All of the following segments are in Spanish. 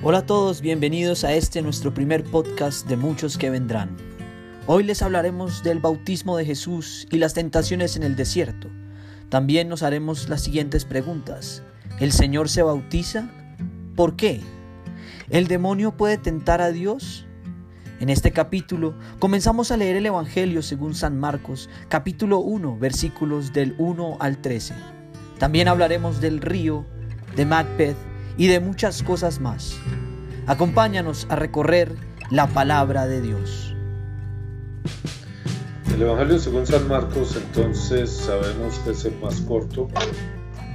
Hola a todos, bienvenidos a este nuestro primer podcast de muchos que vendrán. Hoy les hablaremos del bautismo de Jesús y las tentaciones en el desierto. También nos haremos las siguientes preguntas. ¿El Señor se bautiza? ¿Por qué? ¿El demonio puede tentar a Dios? En este capítulo comenzamos a leer el Evangelio según San Marcos, capítulo 1, versículos del 1 al 13. También hablaremos del río, de Macbeth y de muchas cosas más. Acompáñanos a recorrer la palabra de Dios. El Evangelio según San Marcos entonces sabemos que es el más corto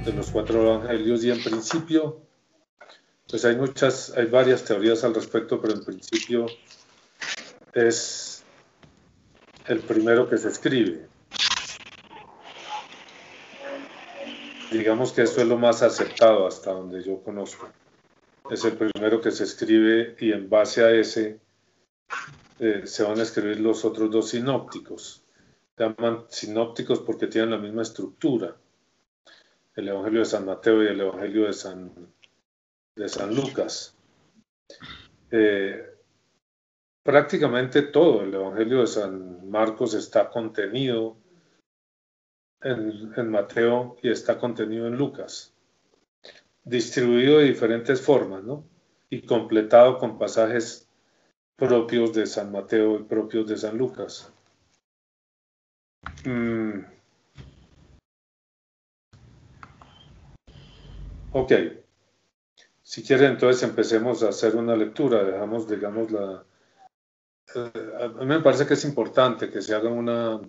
de los cuatro evangelios y en principio pues hay muchas, hay varias teorías al respecto, pero en principio es el primero que se escribe. Digamos que esto es lo más aceptado hasta donde yo conozco. Es el primero que se escribe y en base a ese eh, se van a escribir los otros dos sinópticos. Se llaman sinópticos porque tienen la misma estructura. El Evangelio de San Mateo y el Evangelio de San, de San Lucas. Eh, prácticamente todo el Evangelio de San Marcos está contenido en, Mateo y está contenido en Lucas, distribuido de diferentes formas, ¿no? Y completado con pasajes propios de San Mateo y propios de San Lucas. Mm. Ok. Si quieren, entonces empecemos a hacer una lectura. Dejamos, digamos, la... Eh, a mí me parece que es importante que se haga una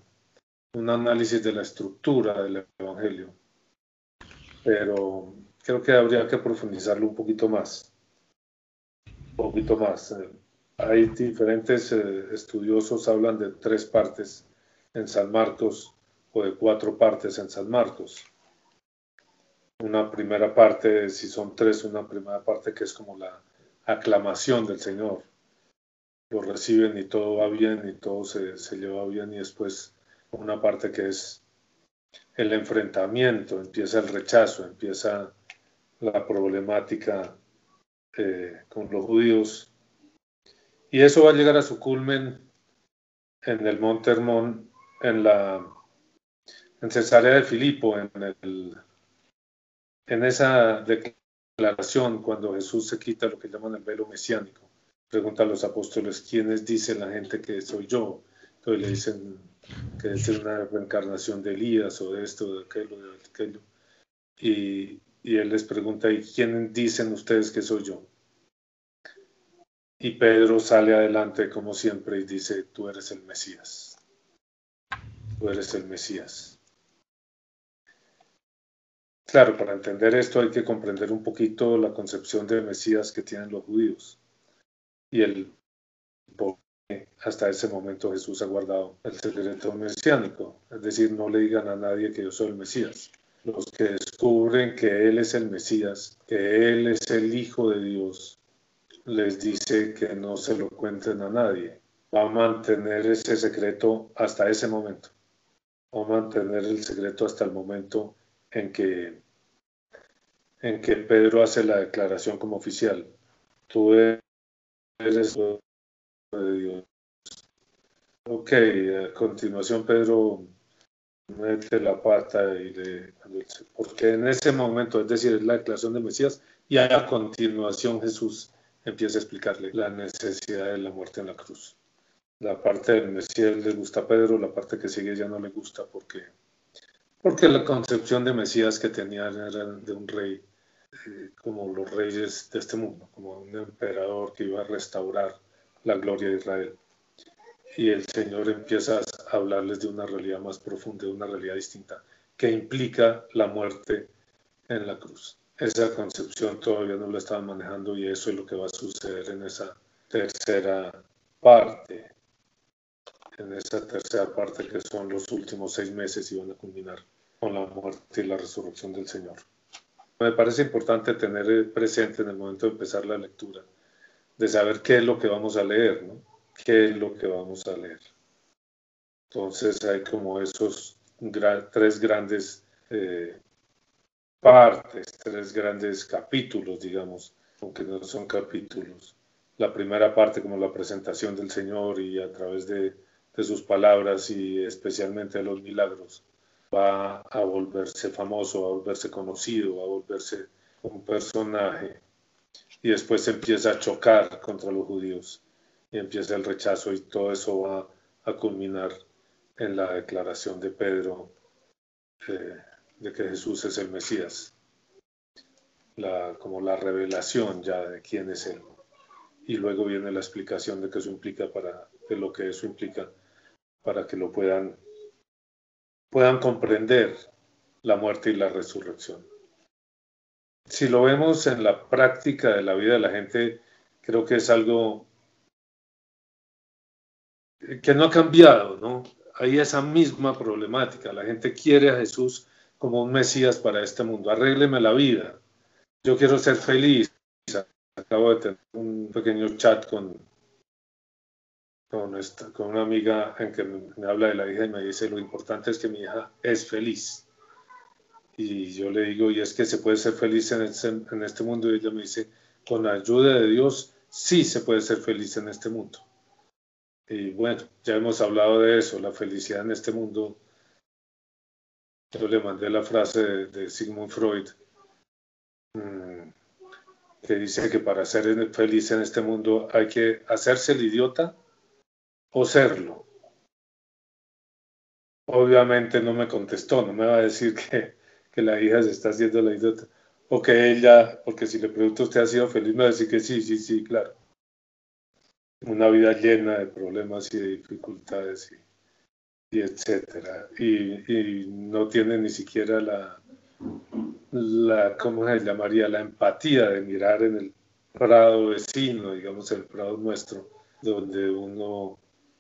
un análisis de la estructura del Evangelio, pero creo que habría que profundizarlo un poquito más. Un poquito más. Hay diferentes eh, estudiosos hablan de tres partes en San Marcos o de cuatro partes en San Marcos. Una primera parte, si son tres, una primera parte que es como la aclamación del Señor. Lo reciben y todo va bien y todo se, se lleva bien y después una parte que es el enfrentamiento, empieza el rechazo, empieza la problemática eh, con los judíos. Y eso va a llegar a su culmen en el Monte Hermón, en la en Cesarea de Filipo, en, el, en esa declaración cuando Jesús se quita lo que llaman el velo mesiánico. Pregunta a los apóstoles, ¿quiénes dice la gente que soy yo? Entonces le dicen que es una reencarnación de Elías o de esto, de aquello, de aquello. Y, y él les pregunta, ¿y quién dicen ustedes que soy yo? Y Pedro sale adelante como siempre y dice, tú eres el Mesías. Tú eres el Mesías. Claro, para entender esto hay que comprender un poquito la concepción de Mesías que tienen los judíos y el hasta ese momento Jesús ha guardado el secreto mesiánico, es decir, no le digan a nadie que yo soy el Mesías. Los que descubren que Él es el Mesías, que Él es el Hijo de Dios, les dice que no se lo cuenten a nadie. Va a mantener ese secreto hasta ese momento. A mantener el secreto hasta el momento en que, en que Pedro hace la declaración como oficial. Tú eres de Dios. Ok, a continuación Pedro mete la pata y le, porque en ese momento, es decir, es la declaración de Mesías, y a continuación Jesús empieza a explicarle la necesidad de la muerte en la cruz. La parte del Mesías le gusta a Pedro, la parte que sigue ya no le gusta porque, porque la concepción de Mesías que tenía era de un rey eh, como los reyes de este mundo, como un emperador que iba a restaurar la gloria de Israel. Y el Señor empieza a hablarles de una realidad más profunda, de una realidad distinta, que implica la muerte en la cruz. Esa concepción todavía no la estaban manejando y eso es lo que va a suceder en esa tercera parte, en esa tercera parte que son los últimos seis meses y van a culminar con la muerte y la resurrección del Señor. Me parece importante tener presente en el momento de empezar la lectura de saber qué es lo que vamos a leer, ¿no? ¿Qué es lo que vamos a leer? Entonces hay como esos tres grandes eh, partes, tres grandes capítulos, digamos, aunque no son capítulos. La primera parte como la presentación del Señor y a través de, de sus palabras y especialmente de los milagros va a volverse famoso, a volverse conocido, a volverse un personaje y después empieza a chocar contra los judíos y empieza el rechazo y todo eso va a culminar en la declaración de Pedro eh, de que Jesús es el Mesías, la, como la revelación ya de quién es Él. Y luego viene la explicación de qué eso implica para, de lo que eso implica para que lo puedan, puedan comprender la muerte y la resurrección. Si lo vemos en la práctica de la vida de la gente, creo que es algo que no ha cambiado, ¿no? Hay esa misma problemática. La gente quiere a Jesús como un Mesías para este mundo. Arrégleme la vida. Yo quiero ser feliz. Acabo de tener un pequeño chat con, con, una amiga en que me, habla de la hija y me dice, lo importante es que mi hija es feliz. Y yo le digo, y es que se puede ser feliz en este, en este mundo. Y ella me dice, con la ayuda de Dios, sí se puede ser feliz en este mundo. Y bueno, ya hemos hablado de eso, la felicidad en este mundo. Yo le mandé la frase de, Sigmund Freud, mm, que dice que para ser feliz en este mundo hay que hacerse el idiota o serlo. Obviamente no me contestó, no me va a decir que, que la hija se está haciendo la idiota. O que ella, porque si le pregunto, ¿usted ha sido feliz? Me va a decir que sí, sí, sí, claro una vida llena de problemas y de dificultades y, etcétera. Y, no tiene ni siquiera la, la, ¿cómo se llamaría? La empatía de mirar en el prado vecino, digamos, el prado nuestro, donde uno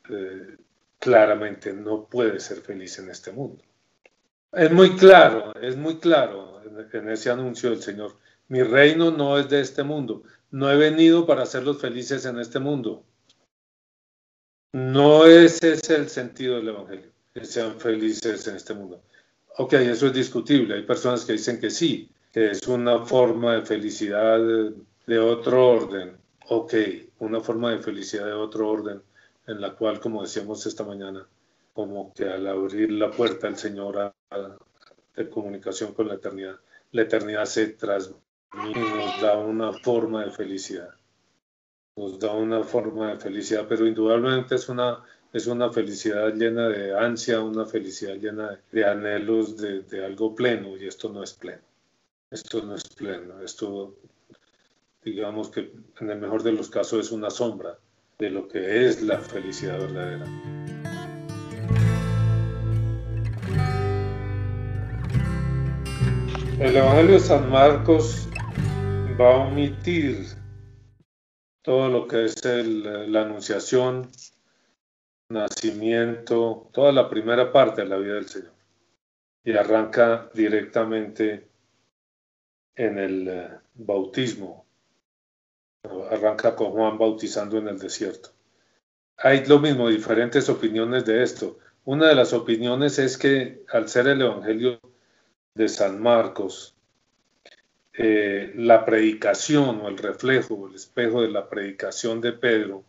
eh, claramente no puede ser feliz en este mundo. Es muy claro, es muy claro en ese anuncio del Señor. Mi reino no es de este mundo. No he venido para hacerlos felices en este mundo. No ese es el sentido del Evangelio, que sean felices en este mundo. Ok, eso es discutible. Hay personas que dicen que sí, que es una forma de felicidad de otro orden. Ok, una forma de felicidad de otro orden, en la cual, como decíamos esta mañana, como que al abrir la puerta el Señor de comunicación con la eternidad, la eternidad se transmite y nos da una forma de felicidad nos da una forma de felicidad, pero indudablemente es una, es una felicidad llena de ansia, una felicidad llena de, anhelos de, algo pleno, y esto no es pleno. Esto no es pleno, esto digamos que en el mejor de los casos es una sombra de lo que es la felicidad verdadera. El Evangelio de San Marcos va a omitir todo lo que es la anunciación, nacimiento, toda la primera parte de la vida del Señor. Y arranca directamente en el eh, bautismo. Arranca con Juan bautizando en el desierto. Hay lo mismo, diferentes opiniones de esto. Una de las opiniones es que al ser el Evangelio de San Marcos, eh, la predicación o el reflejo o el espejo de la predicación de Pedro,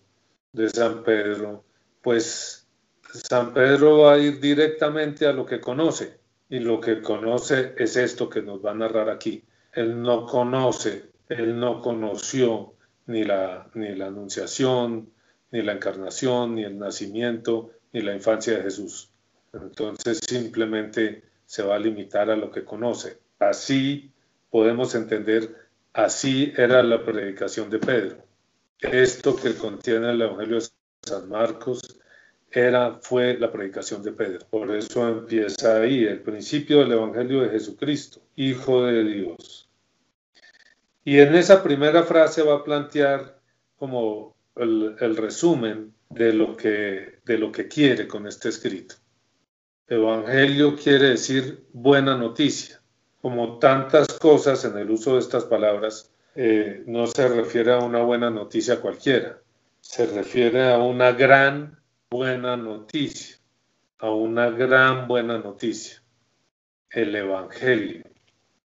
de San Pedro, pues San Pedro va a ir directamente a lo que conoce y lo que conoce es esto que nos va a narrar aquí. Él no conoce, él no conoció ni la, ni la anunciación, ni la encarnación, ni el nacimiento, ni la infancia de Jesús. Entonces simplemente se va a limitar a lo que conoce. Así podemos entender, así era la predicación de Pedro. Esto que contiene el Evangelio de San Marcos era, fue la predicación de Pedro. Por eso empieza ahí el principio del Evangelio de Jesucristo, Hijo de Dios. Y en esa primera frase va a plantear como el, resumen de lo, que, de lo que quiere con este escrito. Evangelio quiere decir buena noticia como tantas cosas en el uso de estas palabras, eh, no se refiere a una buena noticia cualquiera, se refiere a una gran buena noticia, a una gran buena noticia, el Evangelio,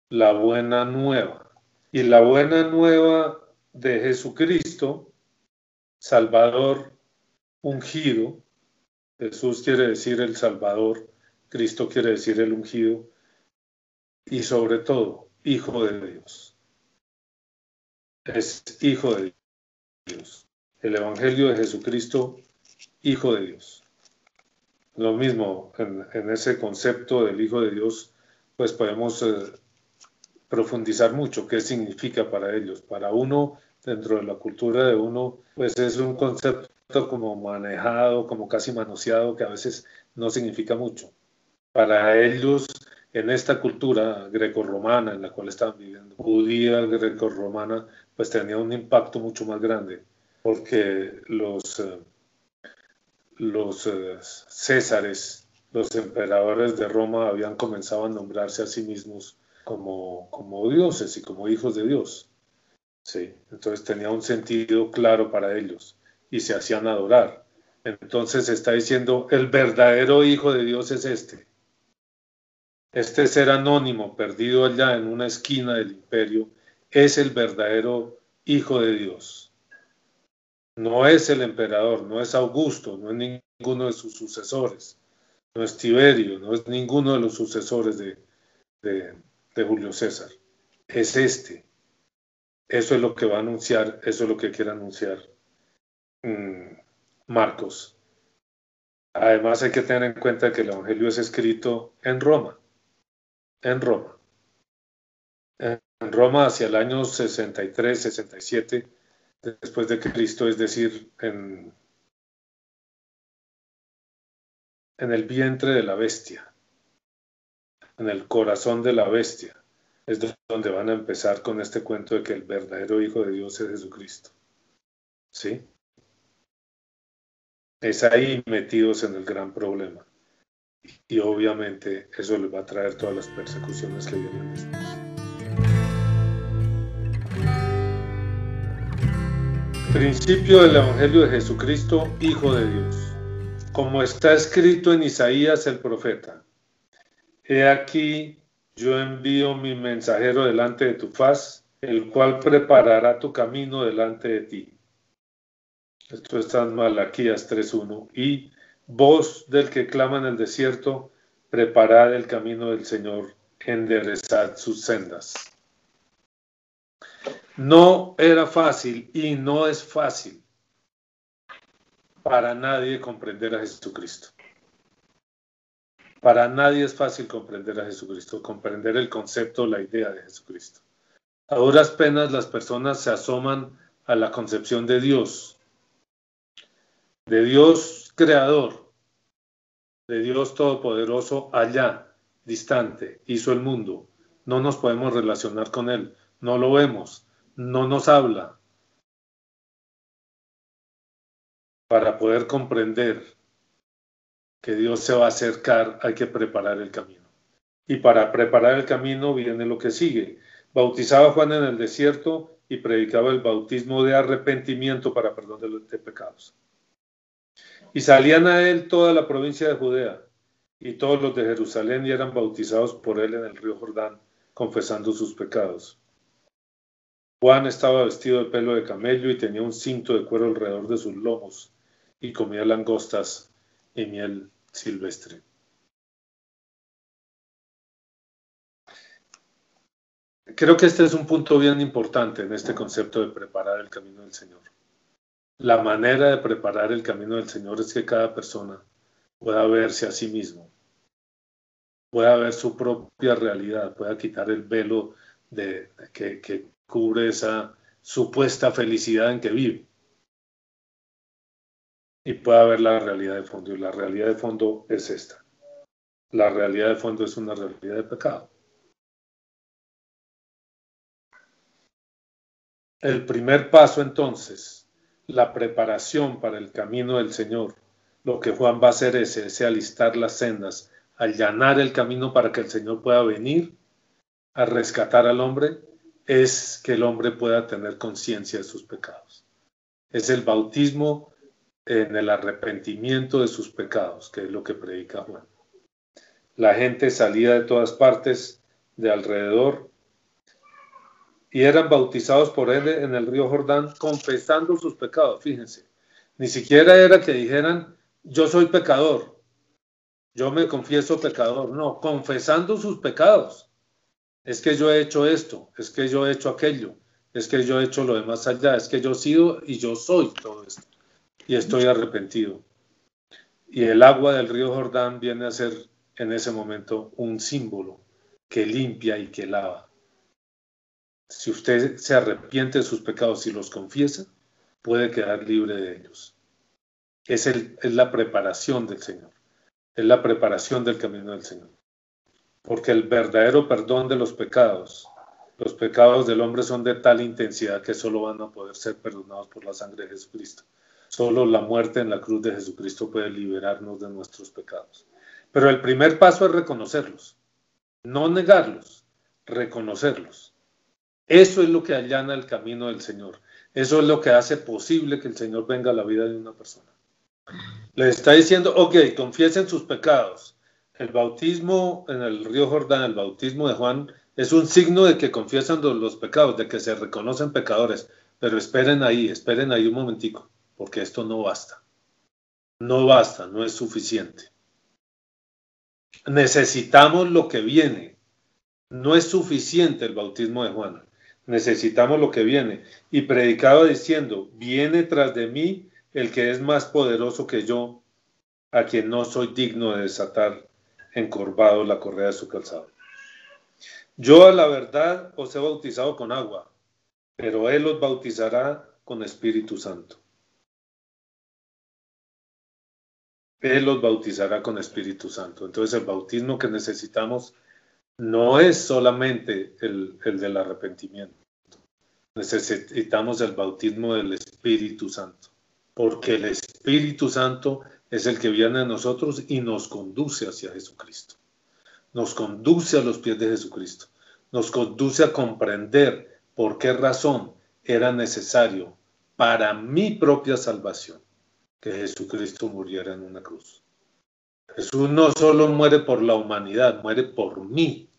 la buena nueva. Y la buena nueva de Jesucristo, Salvador ungido. Jesús quiere decir el Salvador, Cristo quiere decir el ungido, y sobre todo, Hijo de Dios. Es Hijo de Dios. El Evangelio de Jesucristo, Hijo de Dios. Lo mismo, en, ese concepto del Hijo de Dios, pues podemos eh, profundizar mucho qué significa para ellos. Para uno, dentro de la cultura de uno, pues es un concepto como manejado, como casi manoseado, que a veces no significa mucho. Para ellos, en esta cultura grecorromana en la cual estaban viviendo, judía grecorromana, pues tenía un impacto mucho más grande, porque los, eh, los eh, césares, los emperadores de Roma habían comenzado a nombrarse a sí mismos como, como dioses y como hijos de Dios. Sí, entonces tenía un sentido claro para ellos y se hacían adorar. Entonces está diciendo, el verdadero hijo de Dios es este. Este ser anónimo perdido allá en una esquina del imperio es el verdadero hijo de Dios. No es el emperador, no es Augusto, no es ninguno de sus sucesores, no es Tiberio, no es ninguno de los sucesores de, de Julio César. Es este. Eso es lo que va a anunciar, eso es lo que quiere anunciar Marcos. Además hay que tener en cuenta que el Evangelio es escrito en Roma, en Roma. En Roma hacia el año 63, 67 después de Cristo, es decir, en, en el vientre de la bestia en el corazón de la bestia, es donde van a empezar con este cuento de que el verdadero Hijo de Dios es Jesucristo. ¿Sí? Es ahí metidos en el gran problema. Y obviamente eso les va a traer todas las persecuciones que vienen. Principio del Evangelio de Jesucristo, Hijo de Dios. Como está escrito en Isaías el profeta. He aquí, yo envío mi mensajero delante de tu faz, el cual preparará tu camino delante de ti. Esto está en Malaquías 3.1. Y voz del que clama en el desierto, preparad el camino del Señor, enderezad sus sendas. No era fácil y no es fácil para nadie comprender a Jesucristo. Para nadie es fácil comprender a Jesucristo, comprender el concepto, la idea de Jesucristo. A duras penas las personas se asoman a la concepción de Dios, de Dios creador, de Dios todopoderoso allá, distante, hizo el mundo. No nos podemos relacionar con Él, no lo vemos, no nos habla. Para poder comprender que Dios se va a acercar, hay que preparar el camino. Y para preparar el camino viene lo que sigue. Bautizaba Juan en el desierto y predicaba el bautismo de arrepentimiento para perdón de, pecados. Y salían a él toda la provincia de Judea y todos los de Jerusalén y eran bautizados por él en el río Jordán, confesando sus pecados. Juan estaba vestido de pelo de camello y tenía un cinto de cuero alrededor de sus lomos y comía langostas y miel silvestre. Creo que este es un punto bien importante en este concepto de preparar el camino del Señor. La manera de preparar el camino del Señor es que cada persona pueda verse a sí mismo, pueda ver su propia realidad, pueda quitar el velo que, que cubre esa supuesta felicidad en que vive y pueda ver la realidad de fondo. Y la realidad de fondo es esta. La realidad de fondo es una realidad de pecado. El primer paso entonces, la preparación para el camino del Señor, lo que Juan va a hacer es ese alistar las sendas, allanar el camino para que el Señor pueda venir a rescatar al hombre, es que el hombre pueda tener conciencia de sus pecados. Es el bautismo en el arrepentimiento de sus pecados, que es lo que predica Juan. La gente salía de todas partes de alrededor y eran bautizados por él en el río Jordán confesando sus pecados, fíjense. Ni siquiera era que dijeran, yo soy pecador, yo me confieso pecador, no, confesando sus pecados. Es que yo he hecho esto, es que yo he hecho aquello, es que yo he hecho lo demás allá, es que yo he sido y yo soy todo esto. Y estoy arrepentido. Y el agua del río Jordán viene a ser en ese momento un símbolo que limpia y que lava. Si usted se arrepiente de sus pecados y los confiesa, puede quedar libre de ellos. Es, el, es la preparación del Señor, es la preparación del camino del Señor. Porque el verdadero perdón de los pecados, los pecados del hombre son de tal intensidad que solo van a poder ser perdonados por la sangre de Jesucristo. Solo la muerte en la cruz de Jesucristo puede liberarnos de nuestros pecados. Pero el primer paso es reconocerlos, no negarlos, reconocerlos. Eso es lo que allana el camino del Señor. Eso es lo que hace posible que el Señor venga a la vida de una persona. Le está diciendo, ok, confiesen sus pecados. El bautismo en el río Jordán, el bautismo de Juan, es un signo de que confiesan los pecados, de que se reconocen pecadores. Pero esperen ahí, esperen ahí un momentico, porque esto no basta. No basta, no es suficiente. Necesitamos lo que viene. No es suficiente el bautismo de Juan necesitamos lo que viene. Y predicaba diciendo, viene tras de mí el que es más poderoso que yo, a quien no soy digno de desatar encorvado la correa de su calzado. Yo a la verdad os he bautizado con agua, pero él os bautizará con Espíritu Santo. Él os bautizará con Espíritu Santo. Entonces el bautismo que necesitamos no es solamente el, del arrepentimiento. Necesitamos el bautismo del Espíritu Santo, porque el Espíritu Santo es el que viene a nosotros y nos conduce hacia Jesucristo. Nos conduce a los pies de Jesucristo. Nos conduce a comprender por qué razón era necesario para mi propia salvación que Jesucristo muriera en una cruz. Jesús no solo muere por la humanidad, muere por mí.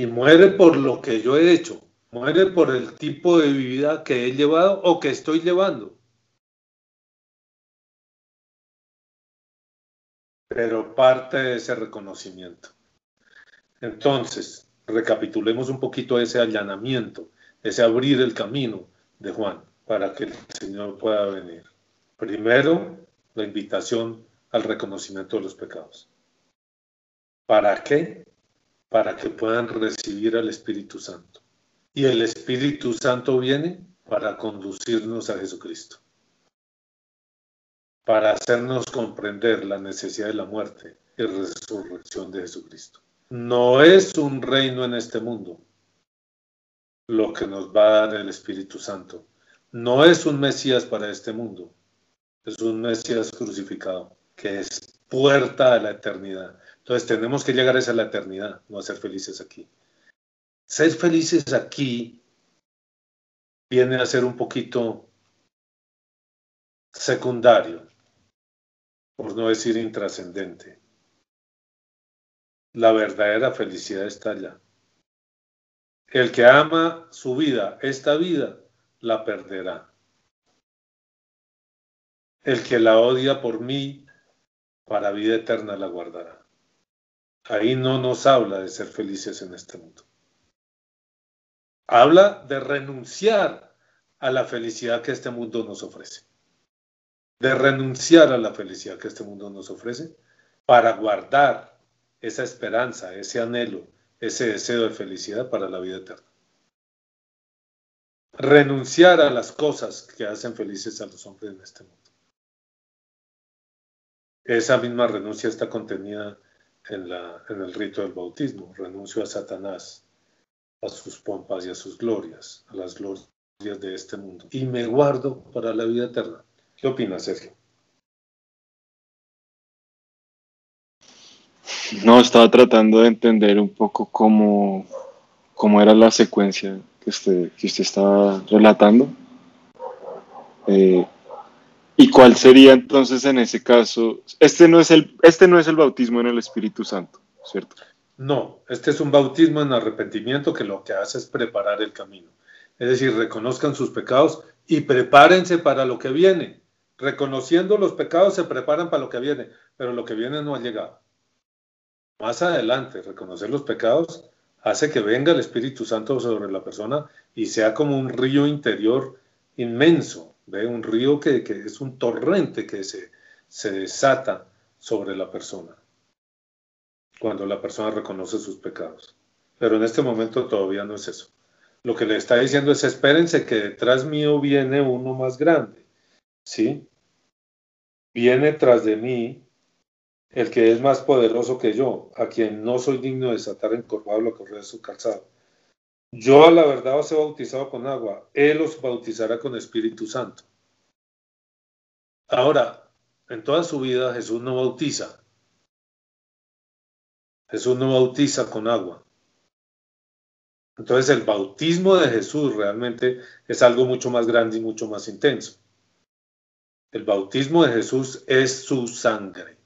Y muere por lo que yo he hecho. Muere por el tipo de vida que he llevado o que estoy llevando. Pero parte de ese reconocimiento. Entonces, recapitulemos un poquito ese allanamiento, ese abrir el camino de Juan para que el Señor pueda venir. Primero, la invitación al reconocimiento de los pecados. ¿Para qué? Para que puedan recibir al Espíritu Santo. Y el Espíritu Santo viene para conducirnos a Jesucristo, para hacernos comprender la necesidad de la muerte y resurrección de Jesucristo. No es un reino en este mundo lo que nos va a dar el Espíritu Santo. No es un Mesías para este mundo, es un Mesías crucificado que es puerta a la eternidad. Entonces tenemos que llegar a esa la eternidad, no a ser felices aquí. Ser felices aquí viene a ser un poquito secundario, por no decir intrascendente. La verdadera felicidad está allá. El que ama su vida, esta vida, la perderá. El que la odia por mí, para vida eterna la guardará. Ahí no nos habla de ser felices en este mundo. Habla de renunciar a la felicidad que este mundo nos ofrece. De renunciar a la felicidad que este mundo nos ofrece para guardar esa esperanza, ese anhelo, ese deseo de felicidad para la vida eterna. Renunciar a las cosas que hacen felices a los hombres en este mundo. Esa misma renuncia está contenida en, el rito del bautismo. Renuncio a Satanás, a sus pompas y a sus glorias, a las glorias de este mundo. Y me guardo para la vida eterna. ¿Qué opinas, Sergio? No, estaba tratando de entender un poco cómo, cómo era la secuencia que usted, que usted estaba relatando. Eh, ¿Y cuál sería entonces en ese caso? Este no, es el, este no es el bautismo en el Espíritu Santo, ¿cierto? No, este es un bautismo en arrepentimiento que lo que hace es preparar el camino. Es decir, reconozcan sus pecados y prepárense para lo que viene. Reconociendo los pecados se preparan para lo que viene, pero lo que viene no ha llegado. Más adelante, reconocer los pecados hace que venga el Espíritu Santo sobre la persona y sea como un río interior inmenso, ¿ve? un río que, es un torrente que se, se desata sobre la persona cuando la persona reconoce sus pecados. Pero en este momento todavía no es eso. Lo que le está diciendo es espérense que detrás mío viene uno más grande. ¿Sí? Viene tras de mí el que es más poderoso que yo, a quien no soy digno de desatar encorvado la correa de su calzado. Yo a la verdad os he bautizado con agua, Él os bautizará con Espíritu Santo. Ahora, en toda su vida Jesús no bautiza. Jesús no bautiza con agua. Entonces el bautismo de Jesús realmente es algo mucho más grande y mucho más intenso. El bautismo de Jesús es su sangre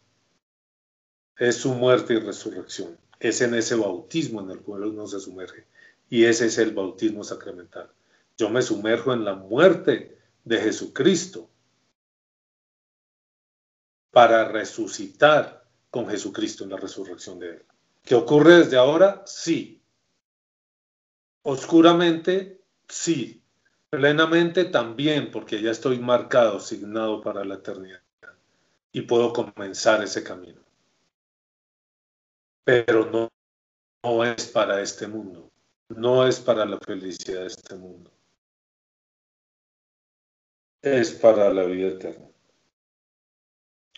es su muerte y resurrección. Es en ese bautismo en el cual uno se sumerge. Y ese es el bautismo sacramental. Yo me sumerjo en la muerte de Jesucristo para resucitar con Jesucristo en la resurrección de Él. ¿Qué ocurre desde ahora? Sí. Oscuramente, sí. Plenamente también, porque ya estoy marcado, signado para la eternidad. Y puedo comenzar ese camino pero no, no es para este mundo, no es para la felicidad de este mundo, es para la vida eterna.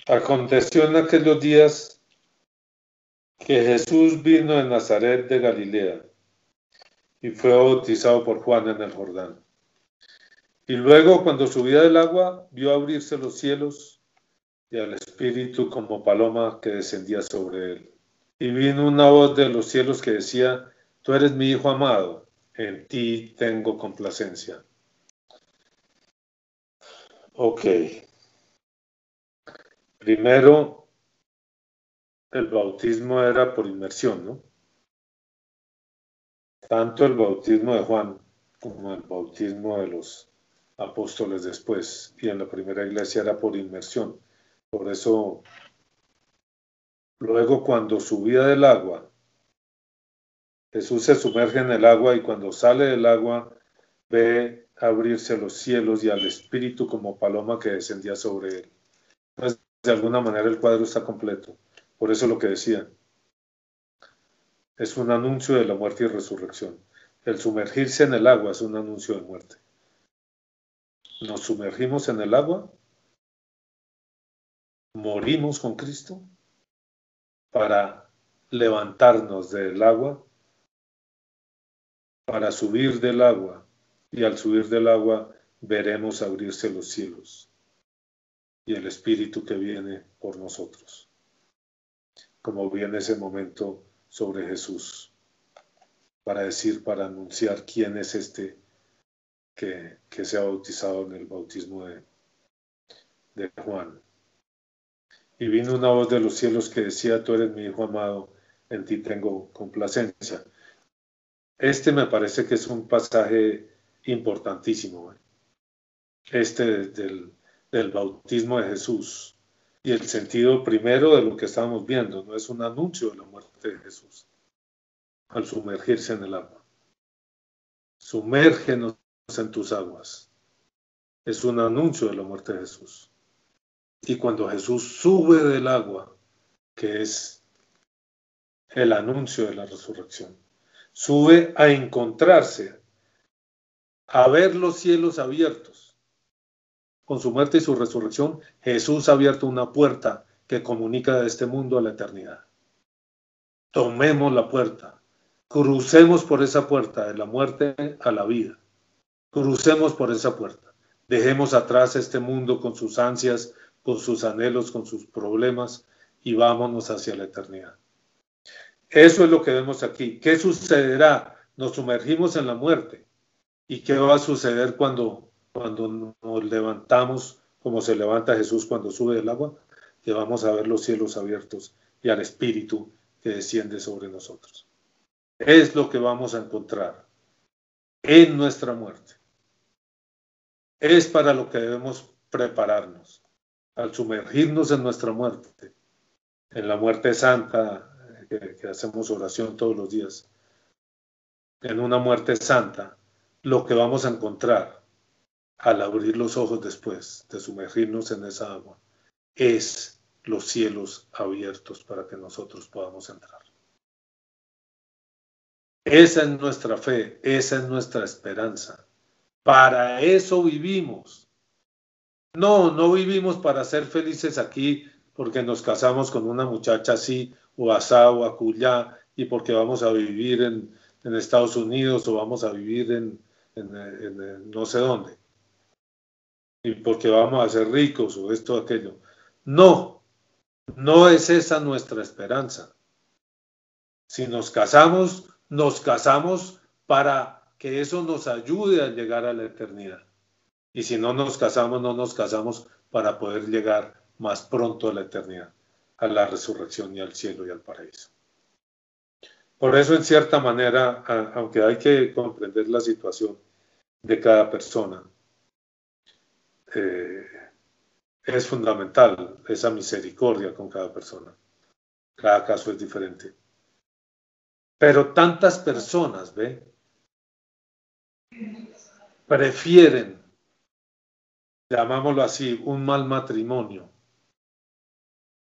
Aconteció en aquellos días que Jesús vino de Nazaret de Galilea y fue bautizado por Juan en el Jordán. Y luego, cuando subía del agua, vio abrirse los cielos y al Espíritu como paloma que descendía sobre él y vino una voz de los cielos que decía, tú eres mi Hijo amado, en ti tengo complacencia. Ok. Primero, el bautismo era por inmersión, ¿no? Tanto el bautismo de Juan como el bautismo de los apóstoles después y en la primera iglesia era por inmersión. Por eso Luego, cuando subía del agua, Jesús se sumerge en el agua y cuando sale del agua ve abrirse los cielos y al Espíritu como paloma que descendía sobre él. Entonces, de alguna manera el cuadro está completo. Por eso lo que decía. Es un anuncio de la muerte y resurrección. El sumergirse en el agua es un anuncio de muerte. Nos sumergimos en el agua, morimos con Cristo para levantarnos del agua, para subir del agua, y al subir del agua veremos abrirse los cielos y el Espíritu que viene por nosotros, como viene ese momento sobre Jesús, para decir, para anunciar quién es este que, se ha bautizado en el bautismo de, de Juan. Y vino una voz de los cielos que decía, tú eres mi hijo amado, en ti tengo complacencia. Este me parece que es un pasaje importantísimo. Este del, del bautismo de Jesús. Y el sentido primero de lo que estamos viendo, no es un anuncio de la muerte de Jesús al sumergirse en el agua. Sumérgenos en tus aguas. Es un anuncio de la muerte de Jesús. Y cuando Jesús sube del agua, que es el anuncio de la resurrección, sube a encontrarse, a ver los cielos abiertos. Con su muerte y su resurrección, Jesús ha abierto una puerta que comunica de este mundo a la eternidad. Tomemos la puerta, crucemos por esa puerta de la muerte a la vida. Crucemos por esa puerta. Dejemos atrás este mundo con sus ansias, con sus anhelos, con sus problemas y vámonos hacia la eternidad. Eso es lo que vemos aquí. ¿Qué sucederá? Nos sumergimos en la muerte. ¿Y qué va a suceder cuando, cuando nos levantamos, como se levanta Jesús cuando sube del agua? Que vamos a ver los cielos abiertos y al Espíritu que desciende sobre nosotros. Es lo que vamos a encontrar en nuestra muerte. Es para lo que debemos prepararnos al sumergirnos en nuestra muerte, en la muerte santa, que, hacemos oración todos los días, en una muerte santa, lo que vamos a encontrar al abrir los ojos después de sumergirnos en esa agua es los cielos abiertos para que nosotros podamos entrar. Esa es nuestra fe, esa es nuestra esperanza. Para eso vivimos. No, no vivimos para ser felices aquí porque nos casamos con una muchacha así o asá o acullá y porque vamos a vivir en, en Estados Unidos o vamos a vivir en, en, no sé dónde. Y porque vamos a ser ricos o esto aquello. No, no es esa nuestra esperanza. Si nos casamos, nos casamos para que eso nos ayude a llegar a la eternidad. Y si no nos casamos, no nos casamos para poder llegar más pronto a la eternidad, a la resurrección y al cielo y al paraíso. Por eso, en cierta manera, aunque hay que comprender la situación de cada persona, eh, es fundamental esa misericordia con cada persona. Cada caso es diferente. Pero tantas personas, ¿ve? Prefieren, llamámoslo así, un mal matrimonio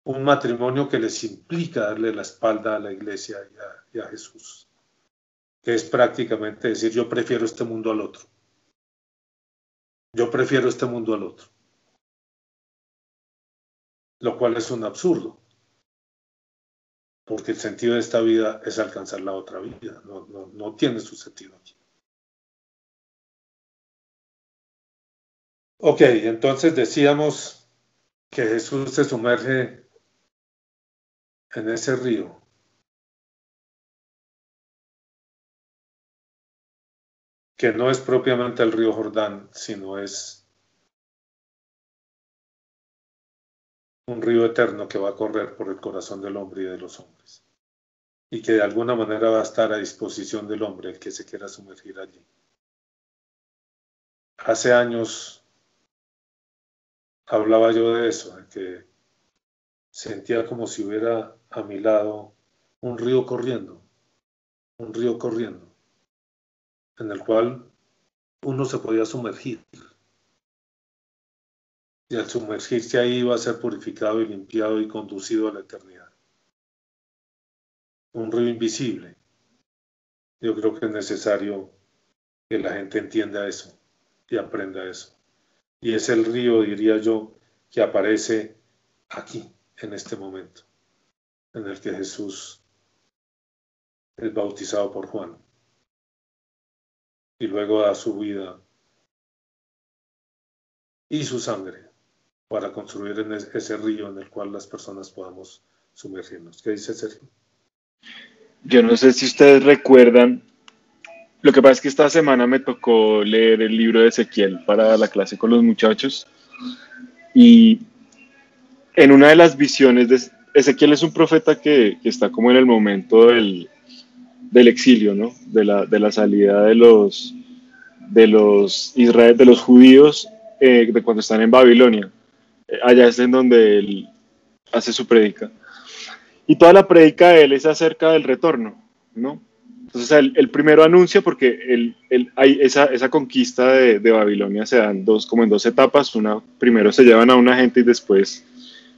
un matrimonio que les implica darle la espalda a la iglesia y a, Jesús, que es prácticamente decir, yo prefiero este mundo al otro. Yo prefiero este mundo al otro. Lo cual es un absurdo, porque el sentido de esta vida es alcanzar la otra vida, no, no tiene su sentido aquí. Ok, entonces decíamos que Jesús se sumerge en ese río. que no es propiamente el río Jordán, sino es un río eterno que va a correr por el corazón del hombre y de los hombres, y que de alguna manera va a estar a disposición del hombre el que se quiera sumergir allí. Hace años hablaba yo de eso, de que sentía como si hubiera a mi lado un río corriendo, un río corriendo, en el cual uno se podía sumergir. Y al sumergirse ahí iba a ser purificado y limpiado y conducido a la eternidad. Un río invisible. Yo creo que es necesario que la gente entienda eso y aprenda eso. Y es el río, diría yo, que aparece aquí, en este momento en el que Jesús es bautizado por Juan y luego da su vida y su sangre para construir en ese río en el cual las personas podamos sumergirnos. ¿Qué dice Sergio? Yo no sé si ustedes recuerdan, lo que pasa es que esta semana me tocó leer el libro de Ezequiel para la clase con los muchachos y en una de las visiones de, Ezequiel es un profeta que, está como en el momento del, exilio, ¿no? De la, de la, salida de los, de los, Israel, de los judíos eh, de cuando están en Babilonia. Eh, allá es en donde él hace su predica. Y toda la predica de él es acerca del retorno, ¿no? Entonces el, primero anuncia porque el, hay esa, esa conquista de, de, Babilonia se dan dos, como en dos etapas. Una, primero se llevan a una gente y después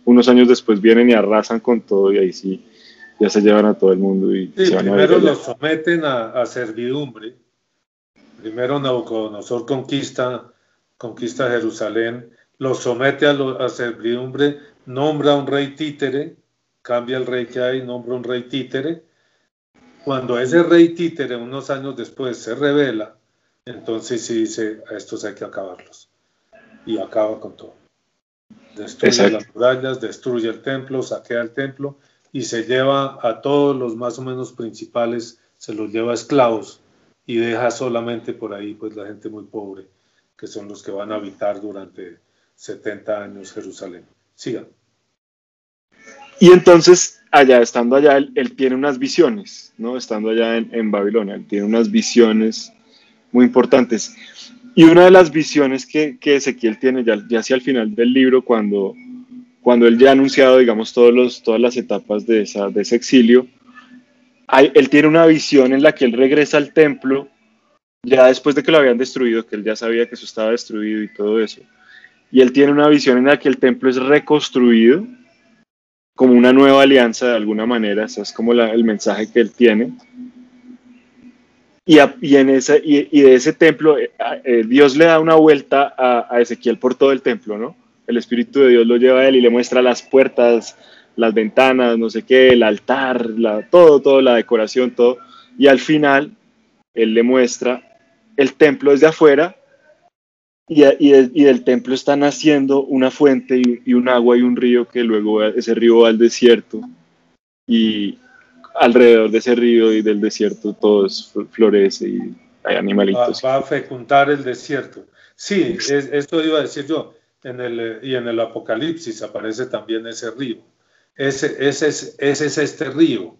unos años después vienen y arrasan con todo y ahí sí ya se llevan a todo el mundo. Y primero los someten a, servidumbre. Primero Nabucodonosor conquista, conquista Jerusalén, los somete a, a servidumbre, nombra un rey títere, cambia el rey que hay, nombra un rey títere. Cuando ese rey títere unos años después se revela, entonces sí dice, a estos hay que acabarlos. Y acaba con todo. Destruye las murallas, destruye el templo, saquea el templo y se lleva a todos los más o menos principales, se los lleva a esclavos y deja solamente por ahí pues la gente muy pobre, que son los que van a habitar durante 70 años Jerusalén. Siga. Y entonces, allá, estando allá, él, tiene unas visiones, ¿no? Estando allá en, Babilonia, él tiene unas visiones muy importantes. Y una de las visiones que, que Ezequiel tiene ya, ya hacia el final del libro, cuando, cuando él ya ha anunciado, digamos, todos los, todas las etapas de, esa, de ese exilio, él tiene una visión en la que él regresa al templo, ya después de que lo habían destruido, que él ya sabía que eso estaba destruido y todo eso. Y él tiene una visión en la que el templo es reconstruido como una nueva alianza de alguna manera, ese es como el mensaje que él tiene. Y, y en ese, y, de ese templo, eh, eh, Dios le da una vuelta a, a, Ezequiel por todo el templo, ¿no? El Espíritu de Dios lo lleva a él y le muestra las puertas, las ventanas, no sé qué, el altar, la, todo, todo, la decoración, todo. Y al final, él le muestra el templo desde afuera y, del templo está naciendo una fuente y, un agua y un río que luego ese río va al desierto y alrededor de ese río y del desierto todo florece y hay animalitos. Va, a fecundar el desierto. Sí, esto iba a decir yo. En el, y en el Apocalipsis aparece también ese río. Ese, ese, es, ese es este río.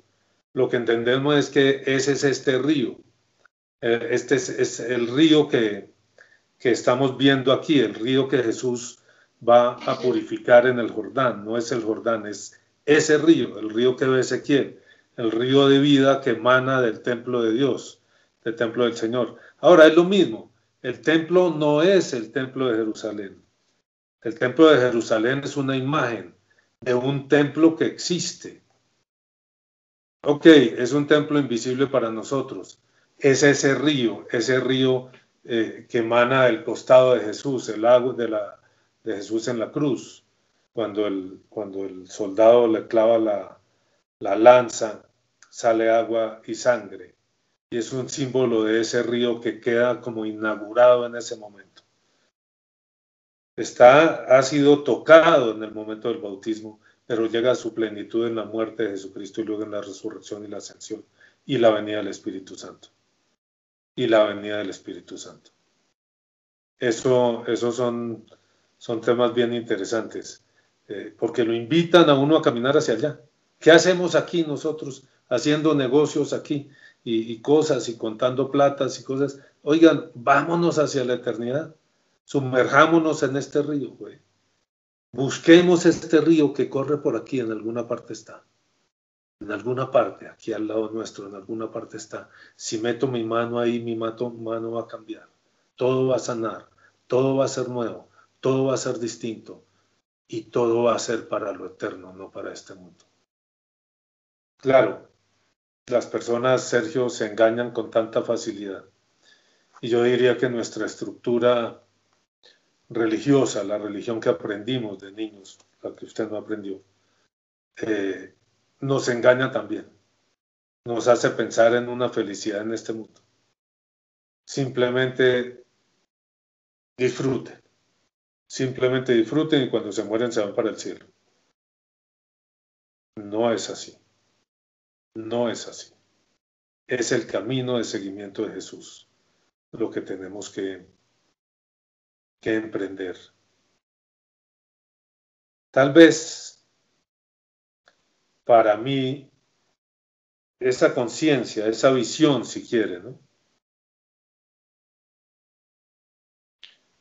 Lo que entendemos es que ese es este río. Eh, este es el río que, que estamos viendo aquí, el río que Jesús va a purificar en el Jordán, no es el Jordán, es ese río, el río que ve Ezequiel, el río de vida que emana del templo de Dios, del templo del Señor. Ahora es lo mismo, el templo no es el templo de Jerusalén. El templo de Jerusalén es una imagen de un templo que existe. Ok, es un templo invisible para nosotros. Es ese río, ese río eh, que emana del costado de Jesús, el agua de, la, de Jesús en la cruz, cuando el, cuando el soldado le clava la, la lanza, sale agua y sangre. Y es un símbolo de ese río que queda como inaugurado en ese momento. Está, ha sido tocado en el momento del bautismo, pero llega a su plenitud en la muerte de Jesucristo y luego en la resurrección y la ascensión y la venida del Espíritu Santo y la venida del Espíritu Santo. Eso, esos son, son temas bien interesantes, eh, porque lo invitan a uno a caminar hacia allá. ¿Qué hacemos aquí nosotros haciendo negocios aquí y, cosas y contando platas y cosas? Oigan, vámonos hacia la eternidad, sumerjámonos en este río, güey. Busquemos este río que corre por aquí, en alguna parte está en alguna parte, aquí al lado nuestro, en alguna parte está. Si meto mi mano ahí, mi mano va a cambiar. Todo va a sanar, todo va a ser nuevo, todo va a ser distinto y todo va a ser para lo eterno, no para este mundo. Claro, las personas, Sergio, se engañan con tanta facilidad. Y yo diría que nuestra estructura religiosa, la religión que aprendimos de niños, la que usted no aprendió, eh, nos engaña también. Nos hace pensar en una felicidad en este mundo. Simplemente disfruten. Simplemente disfruten y cuando se mueren se van para el cielo. No es así. No es así. Es el camino de seguimiento de Jesús lo que tenemos que, que emprender. Tal vez para mí esa conciencia, esa visión, si quiere, ¿no?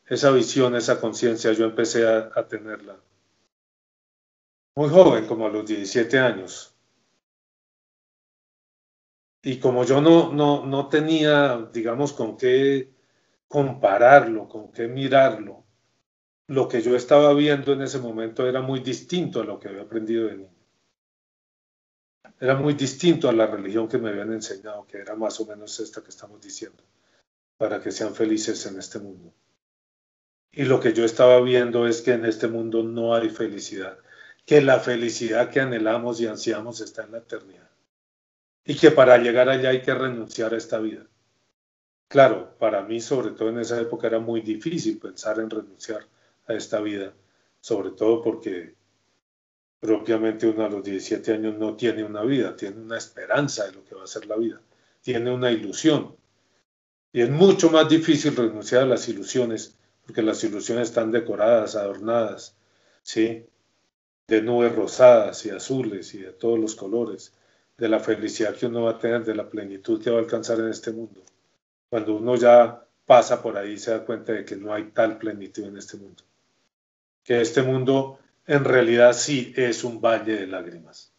Esa visión, esa conciencia, yo empecé a, tenerla muy joven, como a los 17 años. Y como yo no, no, no tenía, digamos, con qué compararlo, con qué mirarlo, lo que yo estaba viendo en ese momento era muy distinto a lo que había aprendido de niño era muy distinto a la religión que me habían enseñado, que era más o menos esta que estamos diciendo, para que sean felices en este mundo. Y lo que yo estaba viendo es que en este mundo no hay felicidad, que la felicidad que anhelamos y ansiamos está en la eternidad. Y que para llegar allá hay que renunciar a esta vida. Claro, para mí, sobre todo en esa época, era muy difícil pensar en renunciar a esta vida, sobre todo porque propiamente uno a los 17 años no tiene una vida, tiene una esperanza de lo que va a ser la vida, tiene una ilusión. Y es mucho más difícil renunciar a las ilusiones, porque las ilusiones están decoradas, adornadas, ¿sí? de nubes rosadas y azules y de todos los colores, de la felicidad que uno va a tener, de la plenitud que va a alcanzar en este mundo. Cuando uno ya pasa por ahí se da cuenta de que no hay tal plenitud en este mundo. Que este mundo en realidad sí es un valle de lágrimas.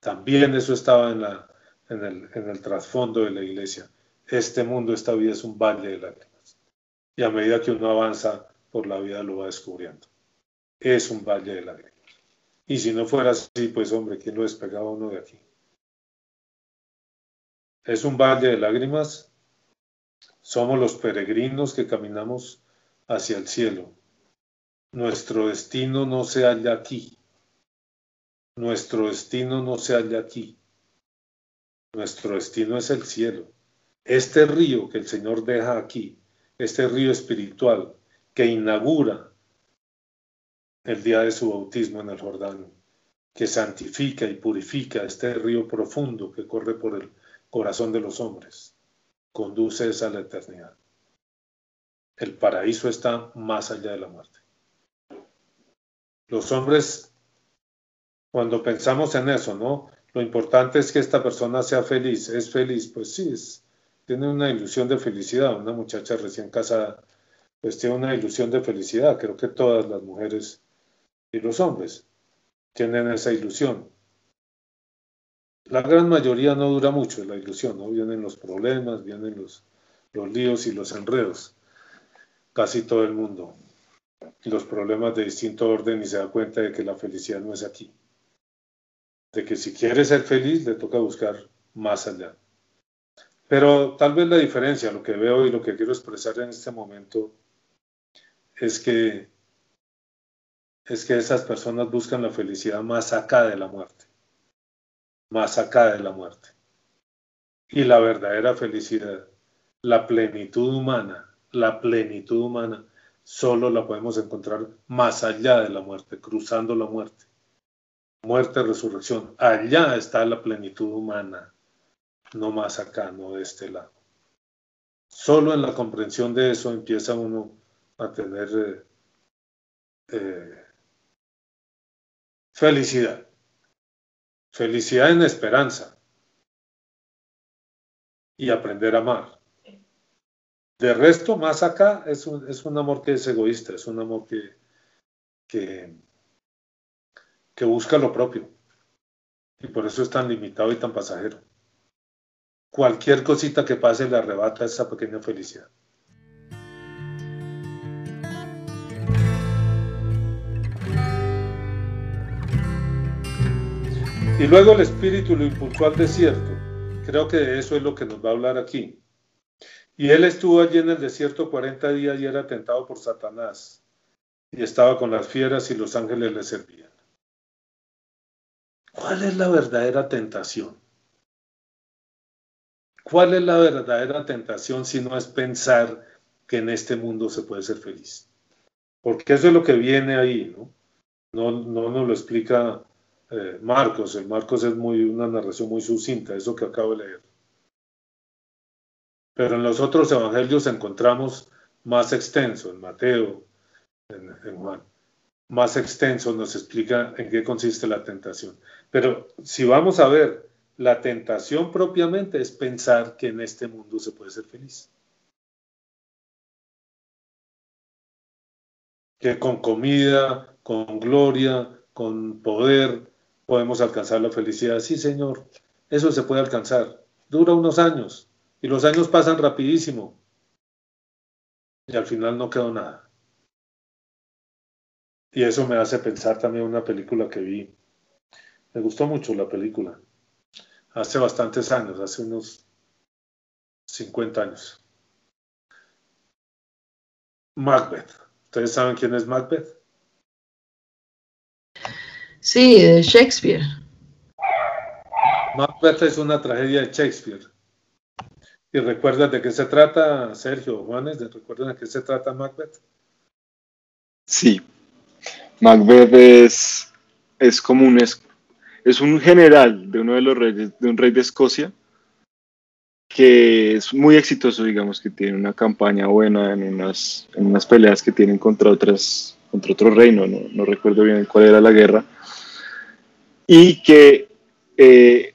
También eso estaba en, la, en, el, en el trasfondo de la iglesia. Este mundo, esta vida es un valle de lágrimas. Y a medida que uno avanza por la vida lo va descubriendo. Es un valle de lágrimas. Y si no fuera así, pues hombre, ¿quién lo despegaba uno de aquí? Es un valle de lágrimas. Somos los peregrinos que caminamos hacia el cielo. Nuestro destino no se halla aquí. Nuestro destino no se halla aquí. Nuestro destino es el cielo. Este río que el Señor deja aquí, este río espiritual que inaugura el día de su bautismo en el Jordán, que santifica y purifica este río profundo que corre por el corazón de los hombres, conduce a la eternidad. El paraíso está más allá de la muerte. Los hombres cuando pensamos en eso, ¿no? Lo importante es que esta persona sea feliz. ¿Es feliz? Pues sí, tiene una ilusión de felicidad. Una muchacha recién casada, pues tiene una ilusión de felicidad. Creo que todas las mujeres y los hombres tienen esa ilusión. La gran mayoría no dura mucho la ilusión, ¿no? Vienen los problemas, vienen los, los líos y los enredos. Casi todo el mundo. Y los problemas de distinto orden y se da cuenta de que la felicidad no es aquí de que si quiere ser feliz le toca buscar más allá. Pero tal vez la diferencia, lo que veo y lo que quiero expresar en este momento es que es que esas personas buscan la felicidad más acá de la muerte, más acá de la muerte. Y la verdadera felicidad, la plenitud humana, la plenitud humana, solo la podemos encontrar más allá de la muerte, cruzando la muerte muerte, resurrección. Allá está la plenitud humana, no más acá, no de este lado. Solo en la comprensión de eso empieza uno a tener eh, eh, felicidad. Felicidad en esperanza. Y aprender a amar. De resto, más acá es un, es un amor que es egoísta, es un amor que, que que busca lo propio. Y por eso es tan limitado y tan pasajero. Cualquier cosita que pase le arrebata esa pequeña felicidad. Y luego el espíritu lo impulsó al desierto. Creo que de eso es lo que nos va a hablar aquí. Y él estuvo allí en el desierto 40 días y era tentado por Satanás. Y estaba con las fieras y los ángeles le servían. ¿Cuál es la verdadera tentación? ¿Cuál es la verdadera tentación si no es pensar que en este mundo se puede ser feliz? Porque eso es lo que viene ahí, ¿no? No, no nos lo explica eh, Marcos. El Marcos es muy, una narración muy sucinta, eso que acabo de leer. Pero en los otros evangelios encontramos más extenso, en Mateo, en Juan más extenso nos explica en qué consiste la tentación. Pero si vamos a ver, la tentación propiamente es pensar que en este mundo se puede ser feliz. Que con comida, con gloria, con poder podemos alcanzar la felicidad. Sí, Señor, eso se puede alcanzar. Dura unos años y los años pasan rapidísimo y al final no quedó nada. Y eso me hace pensar también una película que vi. Me gustó mucho la película. Hace bastantes años, hace unos 50 años. Macbeth. ¿Ustedes saben quién es Macbeth? Sí, de Shakespeare. Macbeth es una tragedia de Shakespeare. ¿Y recuerdas de qué se trata, Sergio Juanes? ¿Recuerdan de qué se trata Macbeth? Sí, Macbeth es, es como un, es, un general de uno de los reyes, de un rey de Escocia, que es muy exitoso, digamos, que tiene una campaña buena en unas, en unas peleas que tienen contra otras, contra otro reino, no, no recuerdo bien cuál era la guerra, y que eh,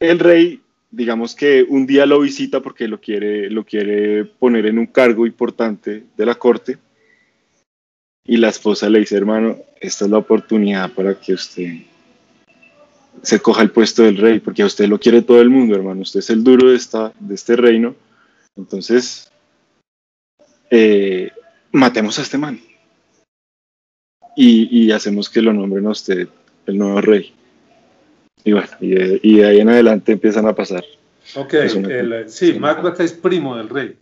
el rey, digamos que un día lo visita porque lo quiere, lo quiere poner en un cargo importante de la corte, y la esposa le dice, hermano, esta es la oportunidad para que usted se coja el puesto del rey, porque a usted lo quiere todo el mundo, hermano, usted es el duro de, esta, de este reino, entonces eh, matemos a este man y, hacemos que lo nombren a usted el nuevo rey. Y bueno, y de, ahí en adelante empiezan a pasar. Ok, sí, Macbeth es primo del rey.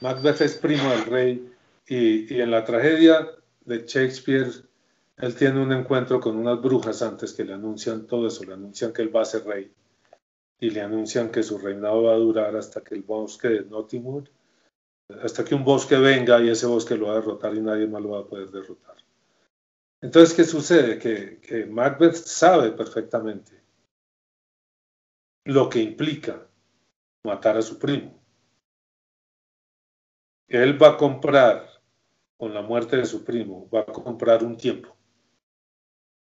Macbeth es primo del rey y, y en la tragedia de Shakespeare él tiene un encuentro con unas brujas antes que le anuncian todo eso, le anuncian que él va a ser rey y le anuncian que su reinado va a durar hasta que el bosque de Nottingwood, hasta que un bosque venga y ese bosque lo va a derrotar y nadie más lo va a poder derrotar. Entonces, ¿qué sucede? Que, Macbeth sabe perfectamente lo que implica matar a su primo. Él va a comprar, con la muerte de su primo, va a comprar un tiempo.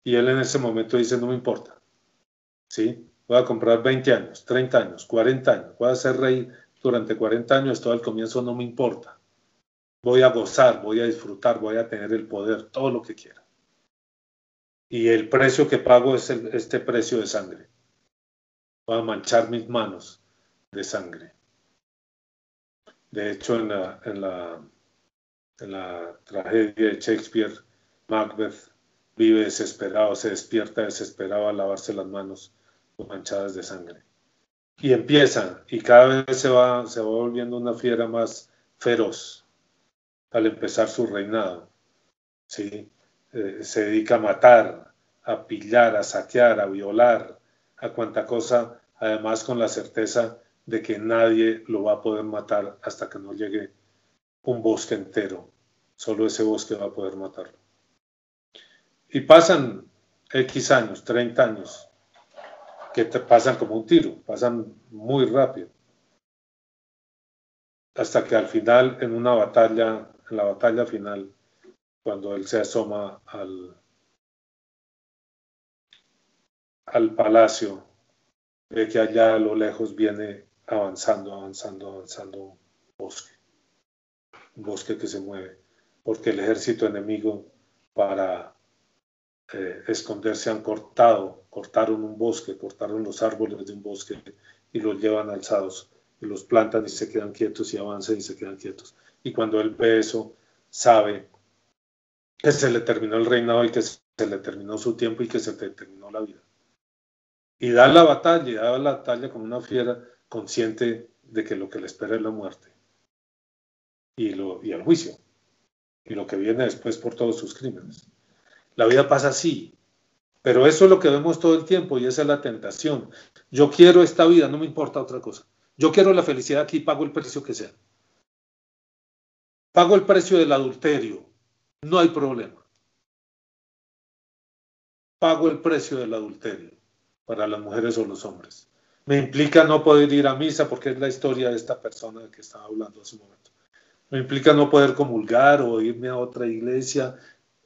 Y él en ese momento dice, no me importa. ¿Sí? Voy a comprar 20 años, 30 años, 40 años. Voy a ser rey durante 40 años, todo al comienzo no me importa. Voy a gozar, voy a disfrutar, voy a tener el poder, todo lo que quiera. Y el precio que pago es este precio de sangre. Voy a manchar mis manos de sangre. De hecho, en la, en la, en la tragedia de Shakespeare, Macbeth vive desesperado, se despierta desesperado a lavarse las manos manchadas de sangre. Y empieza, y cada vez se va, se va volviendo una fiera más feroz al empezar su reinado. ¿sí? Eh, se dedica a matar, a pillar, a saquear, a violar, a cuanta cosa, además con la certeza de que nadie lo va a poder matar hasta que no llegue un bosque entero. Solo ese bosque va a poder matarlo. Y pasan X años, 30 años, que te pasan como un tiro, pasan muy rápido. Hasta que al final, en una batalla, en la batalla final, cuando él se asoma al, al palacio, ve que allá a lo lejos viene avanzando, avanzando, avanzando un bosque. Un bosque que se mueve, porque el ejército enemigo para eh, esconderse han cortado, cortaron un bosque, cortaron los árboles de un bosque y los llevan alzados y los plantan y se quedan quietos y avanzan y se quedan quietos. Y cuando él ve eso, sabe que se le terminó el reinado y que se le terminó su tiempo y que se le terminó la vida. Y da la batalla, da la batalla como una fiera consciente de que lo que le espera es la muerte y, lo, y el juicio y lo que viene después por todos sus crímenes. La vida pasa así. Pero eso es lo que vemos todo el tiempo y esa es la tentación. Yo quiero esta vida, no me importa otra cosa. Yo quiero la felicidad aquí, pago el precio que sea. Pago el precio del adulterio, no hay problema. Pago el precio del adulterio para las mujeres o los hombres. Me implica no poder ir a misa porque es la historia de esta persona que estaba hablando hace un momento. Me implica no poder comulgar o irme a otra iglesia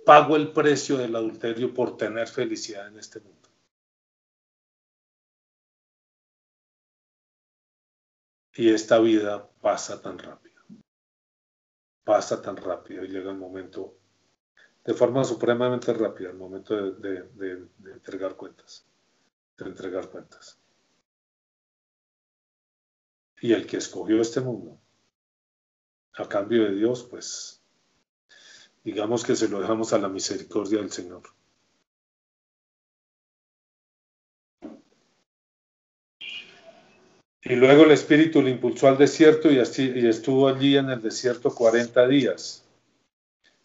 pago el precio del adulterio por tener felicidad en este mundo. Y esta vida pasa tan rápido. Pasa tan rápido y llega el momento, de forma supremamente rápida, el momento de, de entregar cuentas. De entregar cuentas. Y el que escogió este mundo, a cambio de Dios, pues digamos que se lo dejamos a la misericordia del Señor. Y luego el Espíritu le impulsó al desierto y, así, y estuvo allí en el desierto 40 días.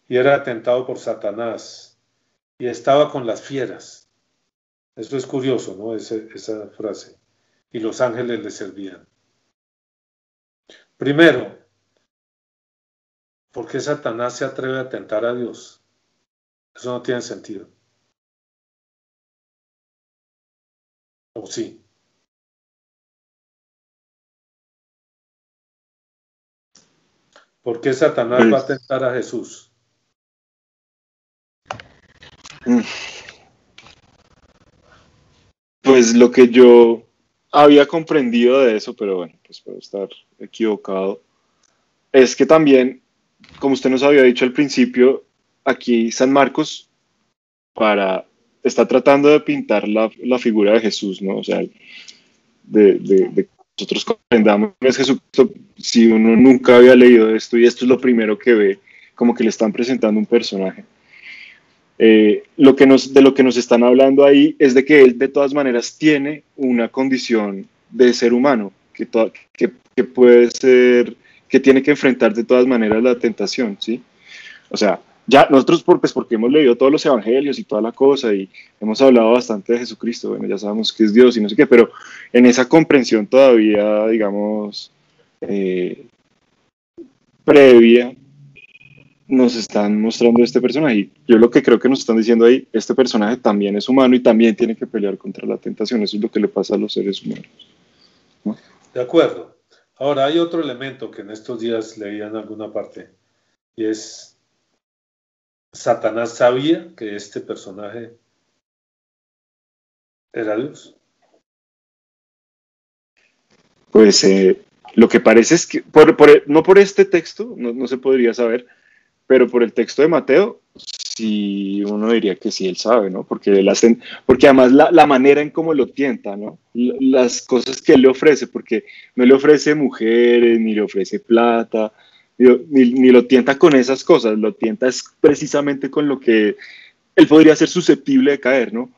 Y era atentado por Satanás. Y estaba con las fieras. Eso es curioso, ¿no? esa frase. Y los ángeles le servían. Primero, ¿Por qué Satanás se atreve a tentar a Dios? Eso no tiene sentido. ¿O sí? ¿Por qué Satanás va a pues tentar a Jesús? Mm. Pues lo que yo había comprendido de eso, pero bueno, pues puedo estar equivocado, es que también, como usted nos había dicho al principio, aquí San Marcos para está tratando de pintar la, figura de Jesús, ¿no? O sea, de, de, nosotros comprendamos es si uno nunca había leído esto y esto es lo primero que ve, como que le están presentando un personaje. Eh, lo que nos, de lo que nos están hablando ahí es de que él de todas maneras tiene una condición de ser humano, que, que, que, puede ser, que tiene que enfrentar de todas maneras la tentación, ¿sí? O sea, ya nosotros pues porque hemos leído todos los evangelios y toda la cosa y hemos hablado bastante de Jesucristo, bueno, ya sabemos que es Dios y no sé qué, pero en esa comprensión todavía, digamos, eh, previa, nos están mostrando este personaje. Yo lo que creo que nos están diciendo ahí, este personaje también es humano y también tiene que pelear contra la tentación. Eso es lo que le pasa a los seres humanos. De acuerdo. Ahora, hay otro elemento que en estos días leía en alguna parte y es Satanás sabía que este personaje era Dios. Pues eh, lo que parece es que, no por este texto, no, se podría saber, pero por el texto de Mateo, sí uno diría que sí él sabe, ¿no? Porque, porque además la, manera en cómo lo tienta, ¿no? Las cosas que él le ofrece, porque no le ofrece mujeres, ni le ofrece plata, ni, lo tienta con esas cosas, lo tienta es precisamente con lo que él podría ser susceptible de caer, ¿no?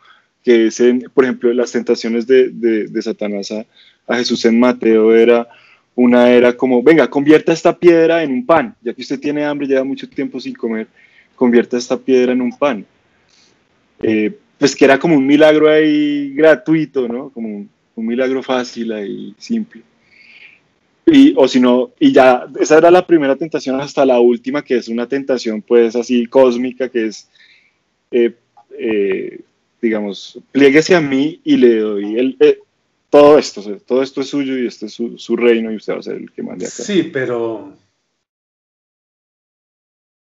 Que es, por ejemplo, las tentaciones de, de, Satanás a, a, Jesús en Mateo era, una era como, venga, convierta esta piedra en un pan, ya que usted tiene hambre, lleva mucho tiempo sin comer, convierta esta piedra en un pan. Eh, pues que era como un milagro ahí gratuito, ¿no? Como un, milagro fácil ahí, simple. Y, o si no, y ya, esa era la primera tentación hasta la última, que es una tentación pues así cósmica, que es, eh, eh, digamos, plieguese a mí y le doy el, todo esto, todo esto es suyo y este es su, su, reino y usted va a ser el que mande acá. Sí, pero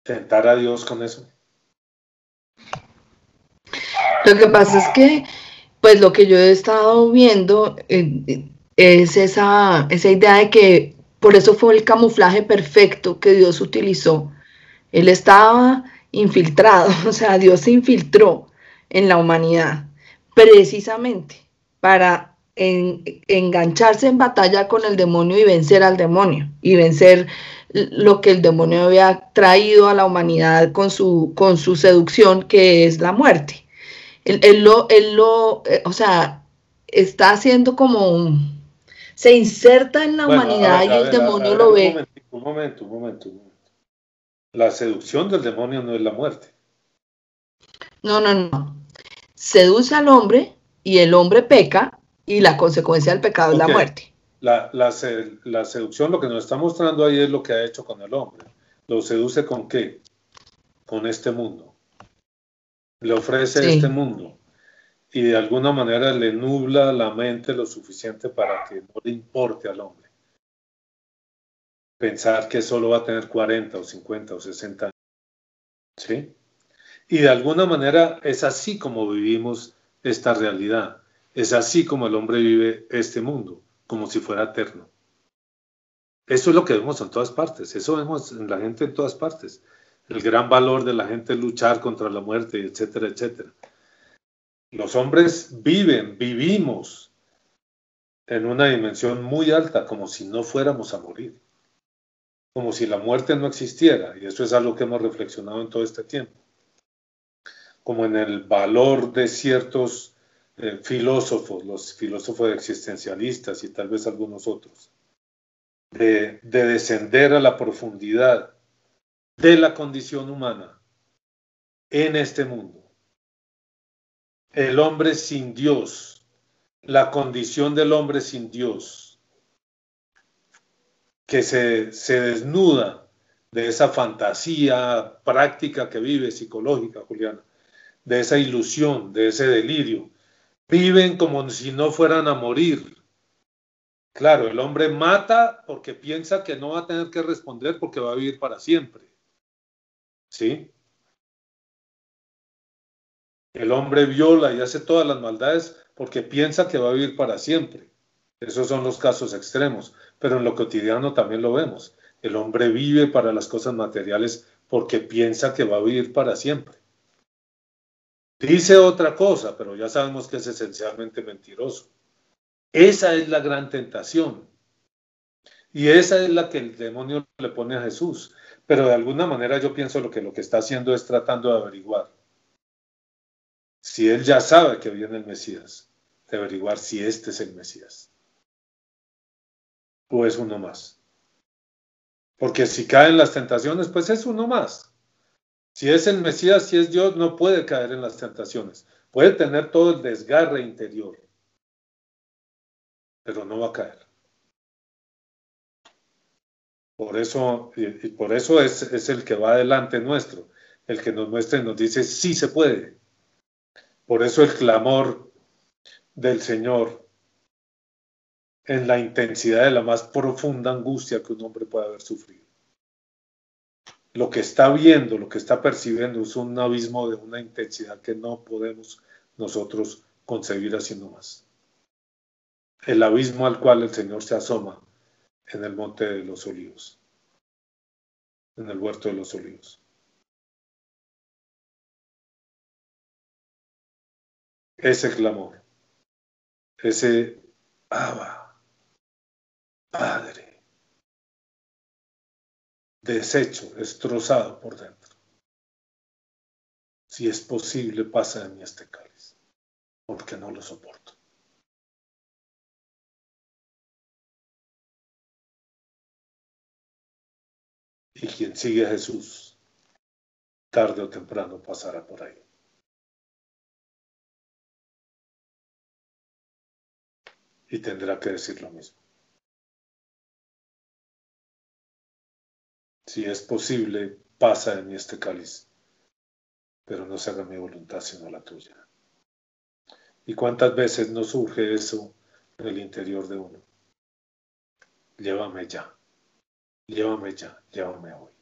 tentar a Dios con eso. Lo que pasa es que, pues lo que yo he estado viendo, es esa, esa idea de que por eso fue el camuflaje perfecto que Dios utilizó. Él estaba infiltrado, o sea, Dios se infiltró en la humanidad precisamente para engancharse en batalla con el demonio y vencer al demonio y vencer lo que el demonio había traído a la humanidad con su, con su seducción, que es la muerte. Él, lo, él lo, eh, o sea, está haciendo como un, se inserta en la humanidad y el demonio lo ve. Un momento, un momento, un momento. La seducción del demonio no es la muerte. No, no, no. Seduce al hombre y el hombre peca y la consecuencia del pecado es la muerte. La, la, seducción, lo que nos está mostrando ahí es lo que ha hecho con el hombre. ¿Lo seduce con qué? Con este mundo. Le ofrece este mundo y de alguna manera le nubla la mente lo suficiente para que no le importe al hombre. Pensar que solo va a tener 40 o 50 o 60 años. ¿Sí? Y de alguna manera es así como vivimos esta realidad. Es así como el hombre vive este mundo, como si fuera eterno. Eso es lo que vemos en todas partes, eso vemos en la gente en todas partes. El gran valor de la gente luchar contra la muerte, etcétera, etcétera. Los hombres viven, vivimos en una dimensión muy alta, como si no fuéramos a morir, como si la muerte no existiera, y eso es algo que hemos reflexionado en todo este tiempo, como en el valor de ciertos eh, filósofos, los filósofos existencialistas y tal vez algunos otros, de descender a la profundidad de la condición humana en este mundo el hombre sin Dios, la condición del hombre sin Dios, que se, se desnuda de esa fantasía práctica que vive psicológica, Juliana, de esa ilusión, de ese delirio. Viven como si no fueran a morir. Claro, el hombre mata porque piensa que no va a tener que responder porque va a vivir para siempre. ¿Sí? El hombre viola y hace todas las maldades porque piensa que va a vivir para siempre. Esos son los casos extremos, pero en lo cotidiano también lo vemos. El hombre vive para las cosas materiales porque piensa que va a vivir para siempre. Dice otra cosa, pero ya sabemos que es esencialmente mentiroso. Esa es la gran tentación. Y esa es la que el demonio le pone a Jesús. Pero de alguna manera yo pienso lo que lo que está haciendo es tratando de averiguar si él ya sabe que viene el Mesías, de averiguar si este es el Mesías o es uno más. Porque si cae en las tentaciones, pues es uno más. Si es el Mesías, si es Dios, no puede caer en las tentaciones. Puede tener todo el desgarre interior, pero no va a caer. Por eso, y, por eso es, es el que va adelante nuestro, el que nos muestra y nos dice, sí se puede. Por eso el clamor del Señor en la intensidad de la más profunda angustia que un hombre puede haber sufrido. Lo que está viendo, lo que está percibiendo es un abismo de una intensidad que no podemos nosotros concebir haciendo más. El abismo al cual el Señor se asoma en el monte de los olivos, en el huerto de los olivos. Ese clamor, ese Abba, Padre, deshecho, destrozado por dentro. Si es posible, pasa de mí este cáliz, porque no lo soporto. Y quien sigue a Jesús, tarde o temprano pasará por ahí. Y tendrá que decir lo mismo. Si es posible, pasa de mí este cáliz, pero no se haga mi voluntad sino la tuya. ¿Y cuántas veces no surge eso en el interior de uno? Llévame ya. Llévame ya, llévame hoy.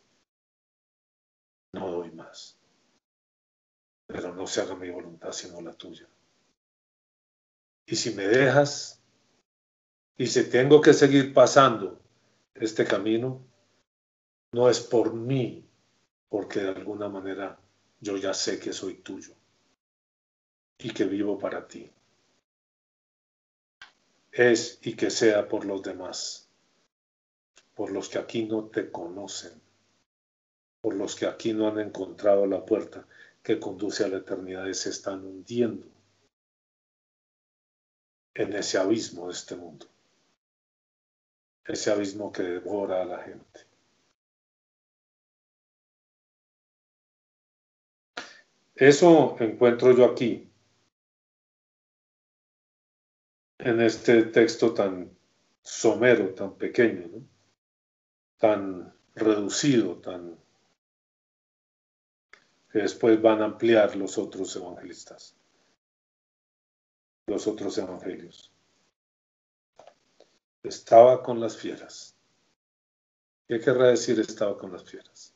No doy más. Pero no se haga mi voluntad sino la tuya. Y si me dejas, y si tengo que seguir pasando este camino, no es por mí, porque de alguna manera yo ya sé que soy tuyo y que vivo para ti. Es y que sea por los demás por los que aquí no te conocen, por los que aquí no han encontrado la puerta que conduce a la eternidad y se están hundiendo en ese abismo de este mundo, ese abismo que devora a la gente. Eso encuentro yo aquí, en este texto tan somero, tan pequeño. tan reducido, tan que después van a ampliar los otros evangelistas, los otros evangelios. Estaba con las fieras. ¿Qué querrá decir estaba con las fieras?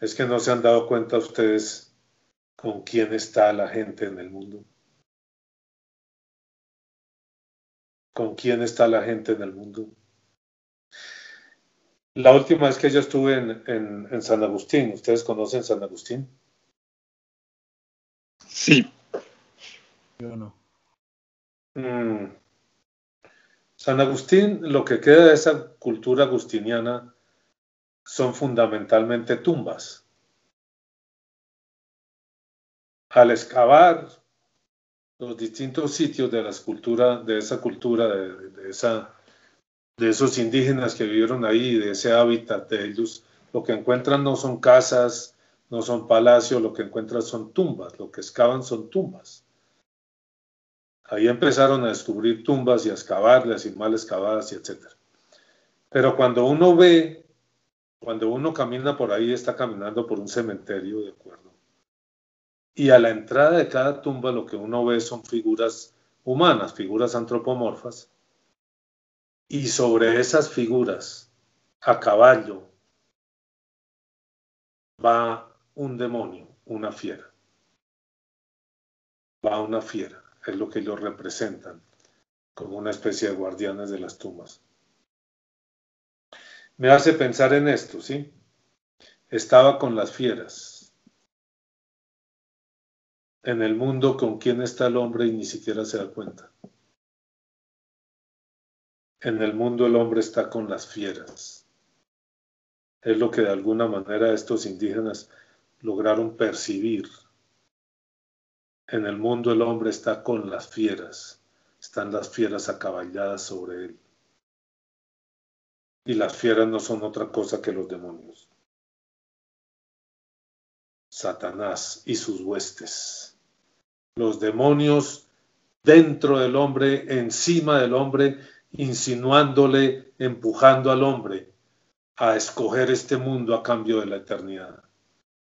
Es que no se han dado cuenta ustedes con quién está la gente en el mundo. con quién está la gente en el mundo. La última vez que yo estuve en, San Agustín, ¿ustedes conocen San Agustín? Sí. Yo no. Mm. San Agustín, lo que queda de esa cultura agustiniana son fundamentalmente tumbas. Al excavar los distintos sitios de las culturas, de esa cultura, de, esa, de esos indígenas que vivieron ahí, de ese hábitat de ellos, lo que encuentran no son casas, no son palacios, lo que encuentran son tumbas, lo que excavan son tumbas. Ahí empezaron a descubrir tumbas y a excavarlas y mal excavadas y etc. Pero cuando uno ve, cuando uno camina por ahí, está caminando por un cementerio, ¿de acuerdo? y a la entrada de cada tumba lo que uno ve son figuras humanas, figuras antropomorfas, y sobre esas figuras a caballo va un demonio, una fiera. Va una fiera, es lo que ellos representan, como una especie de guardianes de las tumbas. Me hace pensar en esto, ¿sí? Estaba con las fieras. En el mundo con quién está el hombre y ni siquiera se da cuenta. En el mundo el hombre está con las fieras. Es lo que de alguna manera estos indígenas lograron percibir. En el mundo el hombre está con las fieras. Están las fieras acaballadas sobre él. Y las fieras no son otra cosa que los demonios. Satanás y sus huestes. Los demonios dentro del hombre, encima del hombre, insinuándole, empujando al hombre a escoger este mundo a cambio de la eternidad,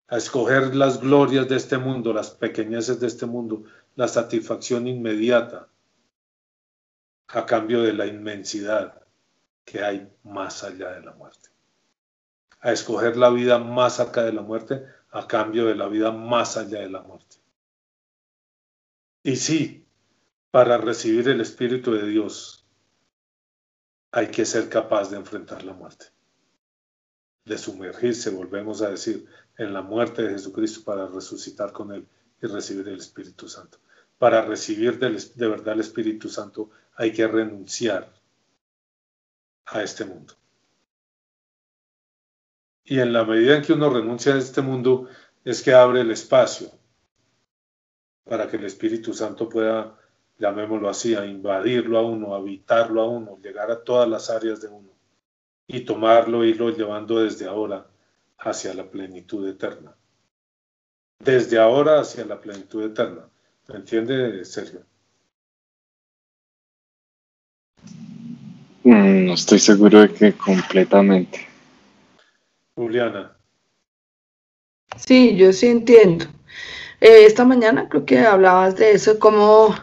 a escoger las glorias de este mundo, las pequeñeces de este mundo, la satisfacción inmediata a cambio de la inmensidad que hay más allá de la muerte, a escoger la vida más acá de la muerte a cambio de la vida más allá de la muerte. Y sí, para recibir el Espíritu de Dios, hay que ser capaz de enfrentar la muerte, de sumergirse, volvemos a decir, en la muerte de Jesucristo para resucitar con Él y recibir el Espíritu Santo. Para recibir de, verdad el Espíritu Santo hay que renunciar a este mundo. Y en la medida en que uno renuncia a este mundo, es que abre el espacio para que el Espíritu Santo pueda llamémoslo así, a invadirlo a uno, a habitarlo a uno, llegar a todas las áreas de uno y tomarlo irlo llevando desde ahora hacia la plenitud eterna. Desde ahora hacia la plenitud eterna. ¿Me entiende, Sergio? No estoy seguro de que completamente. Juliana. Sí, yo sí entiendo. Eh, esta mañana creo que hablabas de eso, como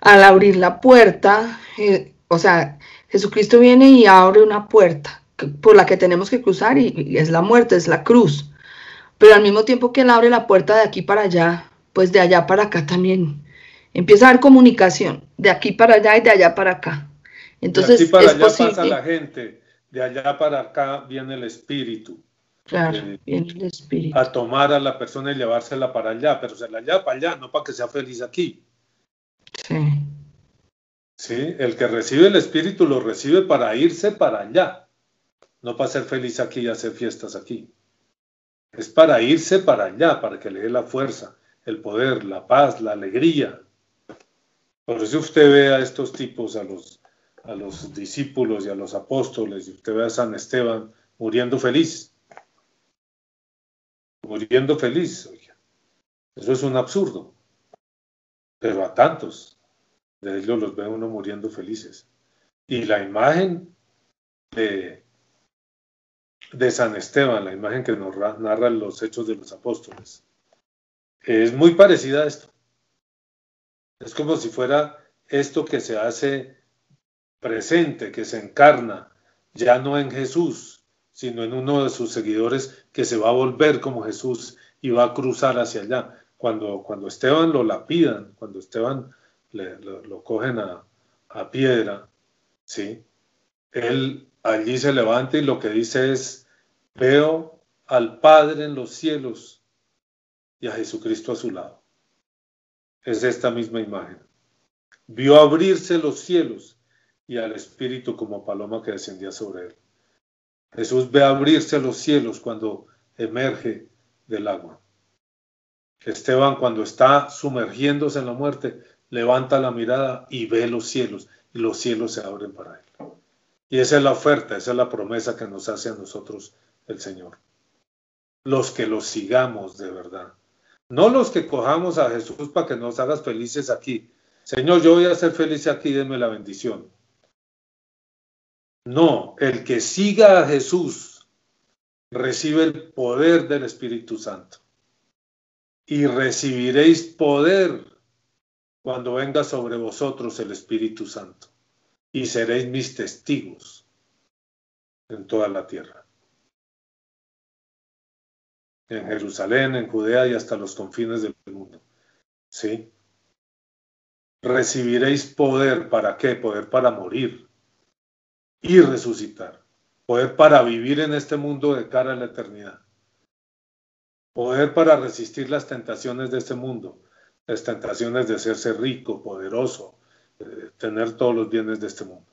al abrir la puerta, eh, o sea, Jesucristo viene y abre una puerta por la que tenemos que cruzar y, es la muerte, es la cruz. Pero al mismo tiempo que Él abre la puerta de aquí para allá, pues de allá para acá también. Empieza a haber comunicación de aquí para allá y de allá para acá. Entonces, de aquí para allá pasa la gente, de allá para acá viene el espíritu. Claro, eh, viene el espíritu. A tomar a la persona y llevársela para allá, pero se la lleva para allá, no para que sea feliz aquí. Sí. Sí, el que recibe el Espíritu lo recibe para irse para allá, no para ser feliz aquí y hacer fiestas aquí. Es para irse para allá, para que le dé la fuerza, el poder, la paz, la alegría. Por eso usted ve a estos tipos, a los, a los discípulos y a los apóstoles, y usted ve a San Esteban muriendo feliz. Muriendo feliz. Eso es un absurdo pero a tantos de ellos los ve uno muriendo felices. Y la imagen de, de San Esteban, la imagen que nos narra los hechos de los apóstoles, es muy parecida a esto. Es como si fuera esto que se hace presente, que se encarna, ya no en Jesús, sino en uno de sus seguidores que se va a volver como Jesús y va a cruzar hacia allá cuando, cuando Esteban lo lapidan, cuando Esteban lo, cogen a, a, piedra, ¿sí? Él allí se levanta y lo que dice es, veo al Padre en los cielos y a Jesucristo a su lado. Es esta misma imagen. Vio abrirse los cielos y al Espíritu como paloma que descendía sobre él. Jesús ve abrirse los cielos cuando emerge del agua. Esteban cuando está sumergiéndose en la muerte, levanta la mirada y ve los cielos y los cielos se abren para él. Y esa es la oferta, esa es la promesa que nos hace a nosotros el Señor. Los que los sigamos de verdad. No los que cojamos a Jesús para que nos hagas felices aquí. Señor, yo voy a ser feliz aquí, denme la bendición. No, el que siga a Jesús recibe el poder del Espíritu Santo y recibiréis poder cuando venga sobre vosotros el Espíritu Santo y seréis mis testigos en toda la tierra. En Jerusalén, en Judea y hasta los confines del mundo. ¿Sí? Recibiréis poder para qué? Poder para morir y resucitar. Poder para vivir en este mundo de cara a la eternidad. Poder para resistir las tentaciones de este mundo. Las tentaciones de hacerse rico, poderoso, tener todos los bienes de este mundo.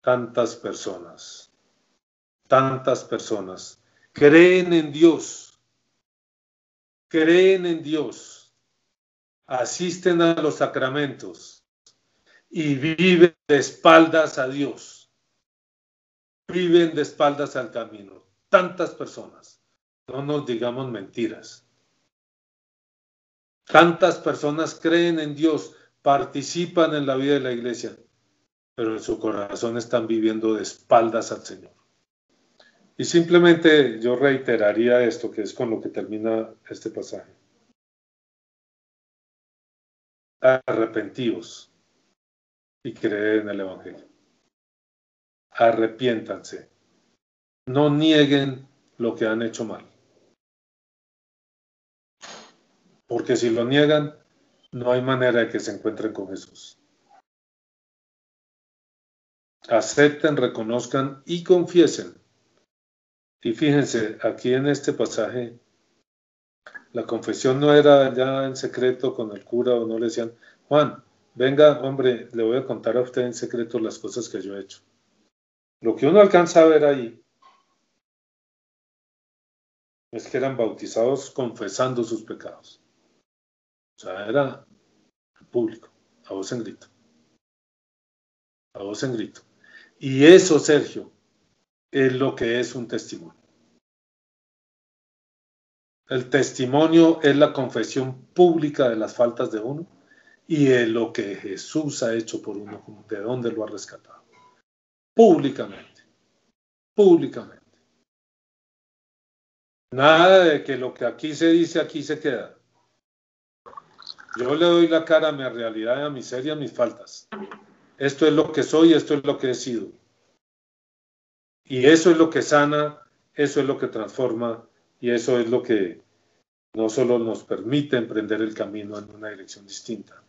Tantas personas, tantas personas creen en Dios, creen en Dios, asisten a los sacramentos y viven de espaldas a Dios, viven de espaldas al camino. Tantas personas, no nos digamos mentiras. Tantas personas creen en Dios, participan en la vida de la iglesia, pero en su corazón están viviendo de espaldas al Señor. Y simplemente yo reiteraría esto, que es con lo que termina este pasaje. Arrepentíos y creed en el Evangelio. Arrepiéntanse. No nieguen lo que han hecho mal. porque si lo niegan, no hay manera de que se encuentren con Jesús. Acepten, reconozcan y confiesen. Y fíjense, aquí en este pasaje, la confesión no era ya en secreto con el cura o no le decían, Juan, venga, hombre, le voy a contar a usted en secreto las cosas que yo he hecho. Lo que uno alcanza a ver ahí es que eran bautizados confesando sus pecados. O sea, era público, a voz en grito. A voz en grito. Y eso, Sergio, es lo que es un testimonio. El testimonio es la confesión pública de las faltas de uno y de lo que Jesús ha hecho por uno, de dónde lo ha rescatado. Públicamente. Públicamente. Nada de que lo que aquí se dice, aquí se queda. Yo le doy la cara a mi realidad, a mi serie, a mis faltas. Esto es lo que soy, esto es lo que he sido. Y eso es lo que sana, eso es lo que transforma y eso es lo que no solo nos permite emprender el camino en una dirección distinta,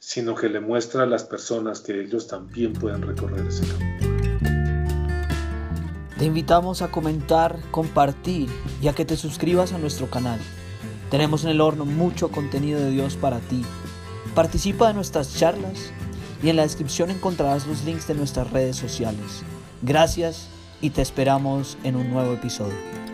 sino que le muestra a las personas que ellos también pueden recorrer ese camino. Te invitamos a comentar, compartir y a que te suscribas a nuestro canal. Tenemos en el horno mucho contenido de Dios para ti. Participa de nuestras charlas y en la descripción encontrarás los links de nuestras redes sociales. Gracias y te esperamos en un nuevo episodio.